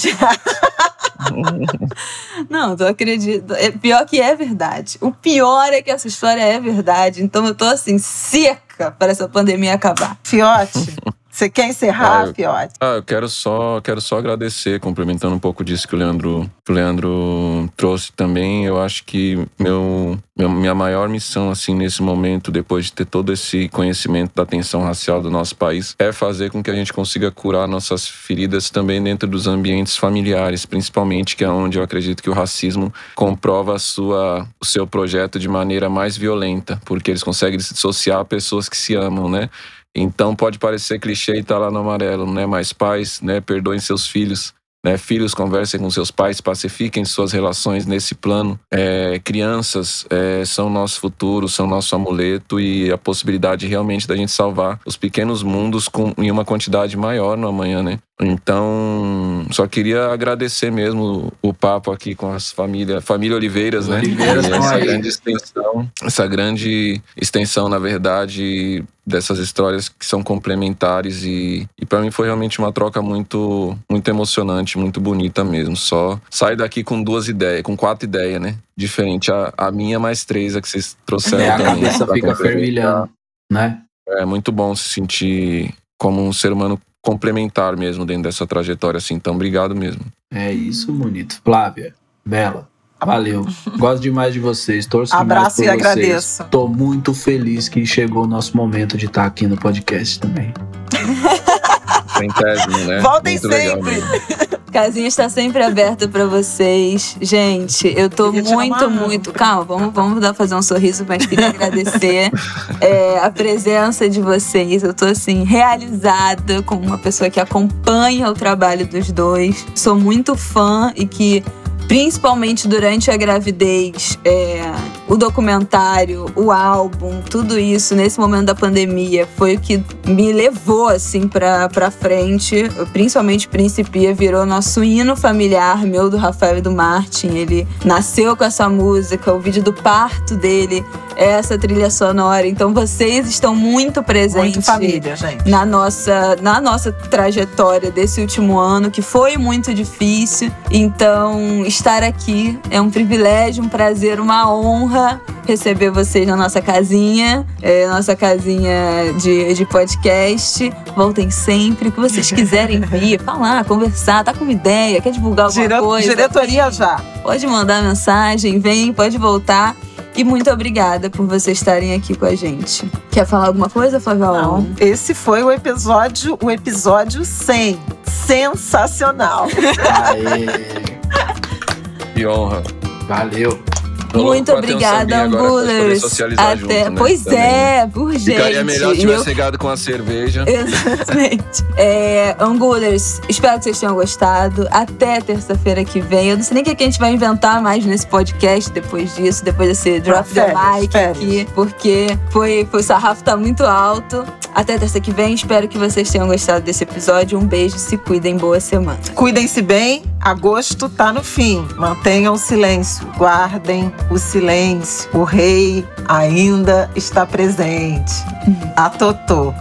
Não, tu acredita. É pior que é verdade. O pior é que essa história é verdade. Então eu tô assim, seca para essa pandemia acabar. Fiote, você quer encerrar, Ah, eu- Fiote? Ah, eu quero só, quero só agradecer, complementando um pouco disso que o Leandro, que o Leandro trouxe também. Eu acho que meu, minha maior missão, assim, nesse momento, depois de ter todo esse conhecimento da tensão racial do nosso país, é fazer com que a gente consiga curar nossas feridas também dentro dos ambientes familiares, principalmente, que é onde eu acredito que o racismo comprova a sua, o seu projeto de maneira mais violenta, porque eles conseguem se dissociar pessoas que se amam, né? Então pode parecer clichê e tá lá no amarelo, né? Mas pais, né, perdoem seus filhos. Né, filhos conversem com seus pais, pacifiquem suas relações nesse plano. É, crianças é, são nosso futuro, são nosso amuleto e a possibilidade realmente da gente salvar os pequenos mundos com, em uma quantidade maior no amanhã, né? Então, só queria agradecer mesmo o papo aqui com as famílias, família Oliveiras, né? Oliveiras essa grande extensão, essa grande extensão, na verdade, dessas histórias que são complementares e, e para mim foi realmente uma troca muito muito emocionante, muito bonita mesmo. Só saio daqui com duas ideias, com quatro ideias, né? Diferente a, a minha mais três a que vocês trouxeram É, a também. cabeça fica fervilhando, né? É muito bom se sentir como um ser humano complementar mesmo dentro dessa trajetória assim. Então, obrigado mesmo. É isso, bonito. Flávia, Bela, valeu. Gosto demais de vocês, torço Abraço demais e por vocês. agradeço. Tô muito feliz que chegou o nosso momento de estar aqui no podcast também. Centésimo, né? Voltem Muito sempre. Casinha está sempre aberta para vocês. Gente, eu tô tirar muito, muito. Calma, vamos, vamos dar fazer um sorriso, mas queria agradecer é, a presença de vocês. Eu tô assim, realizada como uma pessoa que acompanha o trabalho dos dois. Sou muito fã e que. Principalmente durante a gravidez, é, o documentário, o álbum, tudo isso nesse momento da pandemia foi o que me levou assim pra, pra frente. Principalmente Principia virou nosso hino familiar, meu, do Rafael e do Martin. Ele nasceu com essa música, o vídeo do parto dele é essa trilha sonora. Então vocês estão muito presentes Muito família, na nossa, na nossa trajetória desse último ano, que foi muito difícil. Então, estar aqui é um privilégio, um prazer, uma honra receber vocês na nossa casinha, é, nossa casinha de, de podcast. Voltem sempre, o que vocês quiserem vir, falar, conversar, tá com uma ideia, quer divulgar alguma Dire- coisa. Diretoria já. Pode mandar mensagem, vem, pode voltar. E muito obrigada por vocês estarem aqui com a gente. Quer falar alguma coisa, Flávia? Não, esse foi o episódio, o episódio 100. Sensacional. Aê, Que honra. valeu. Tô Muito obrigada, socializar Até... junto, né, Pois também. é, por gente. Ficaria melhor se E tivesse eu- chegado com a cerveja. Exatamente. É, Angulers, espero que vocês tenham gostado. Até terça-feira que vem. Eu não sei nem o que que a gente vai inventar mais nesse podcast depois disso, depois desse drop the férias, mic férias. aqui, porque foi, foi, o sarrafo tá muito alto. Até terça que vem, espero que vocês tenham gostado desse episódio. Um beijo, se cuidem, boa semana. Cuidem-se bem, agosto tá no fim. Mantenham o silêncio, guardem o silêncio. O rei ainda está presente. A Totô.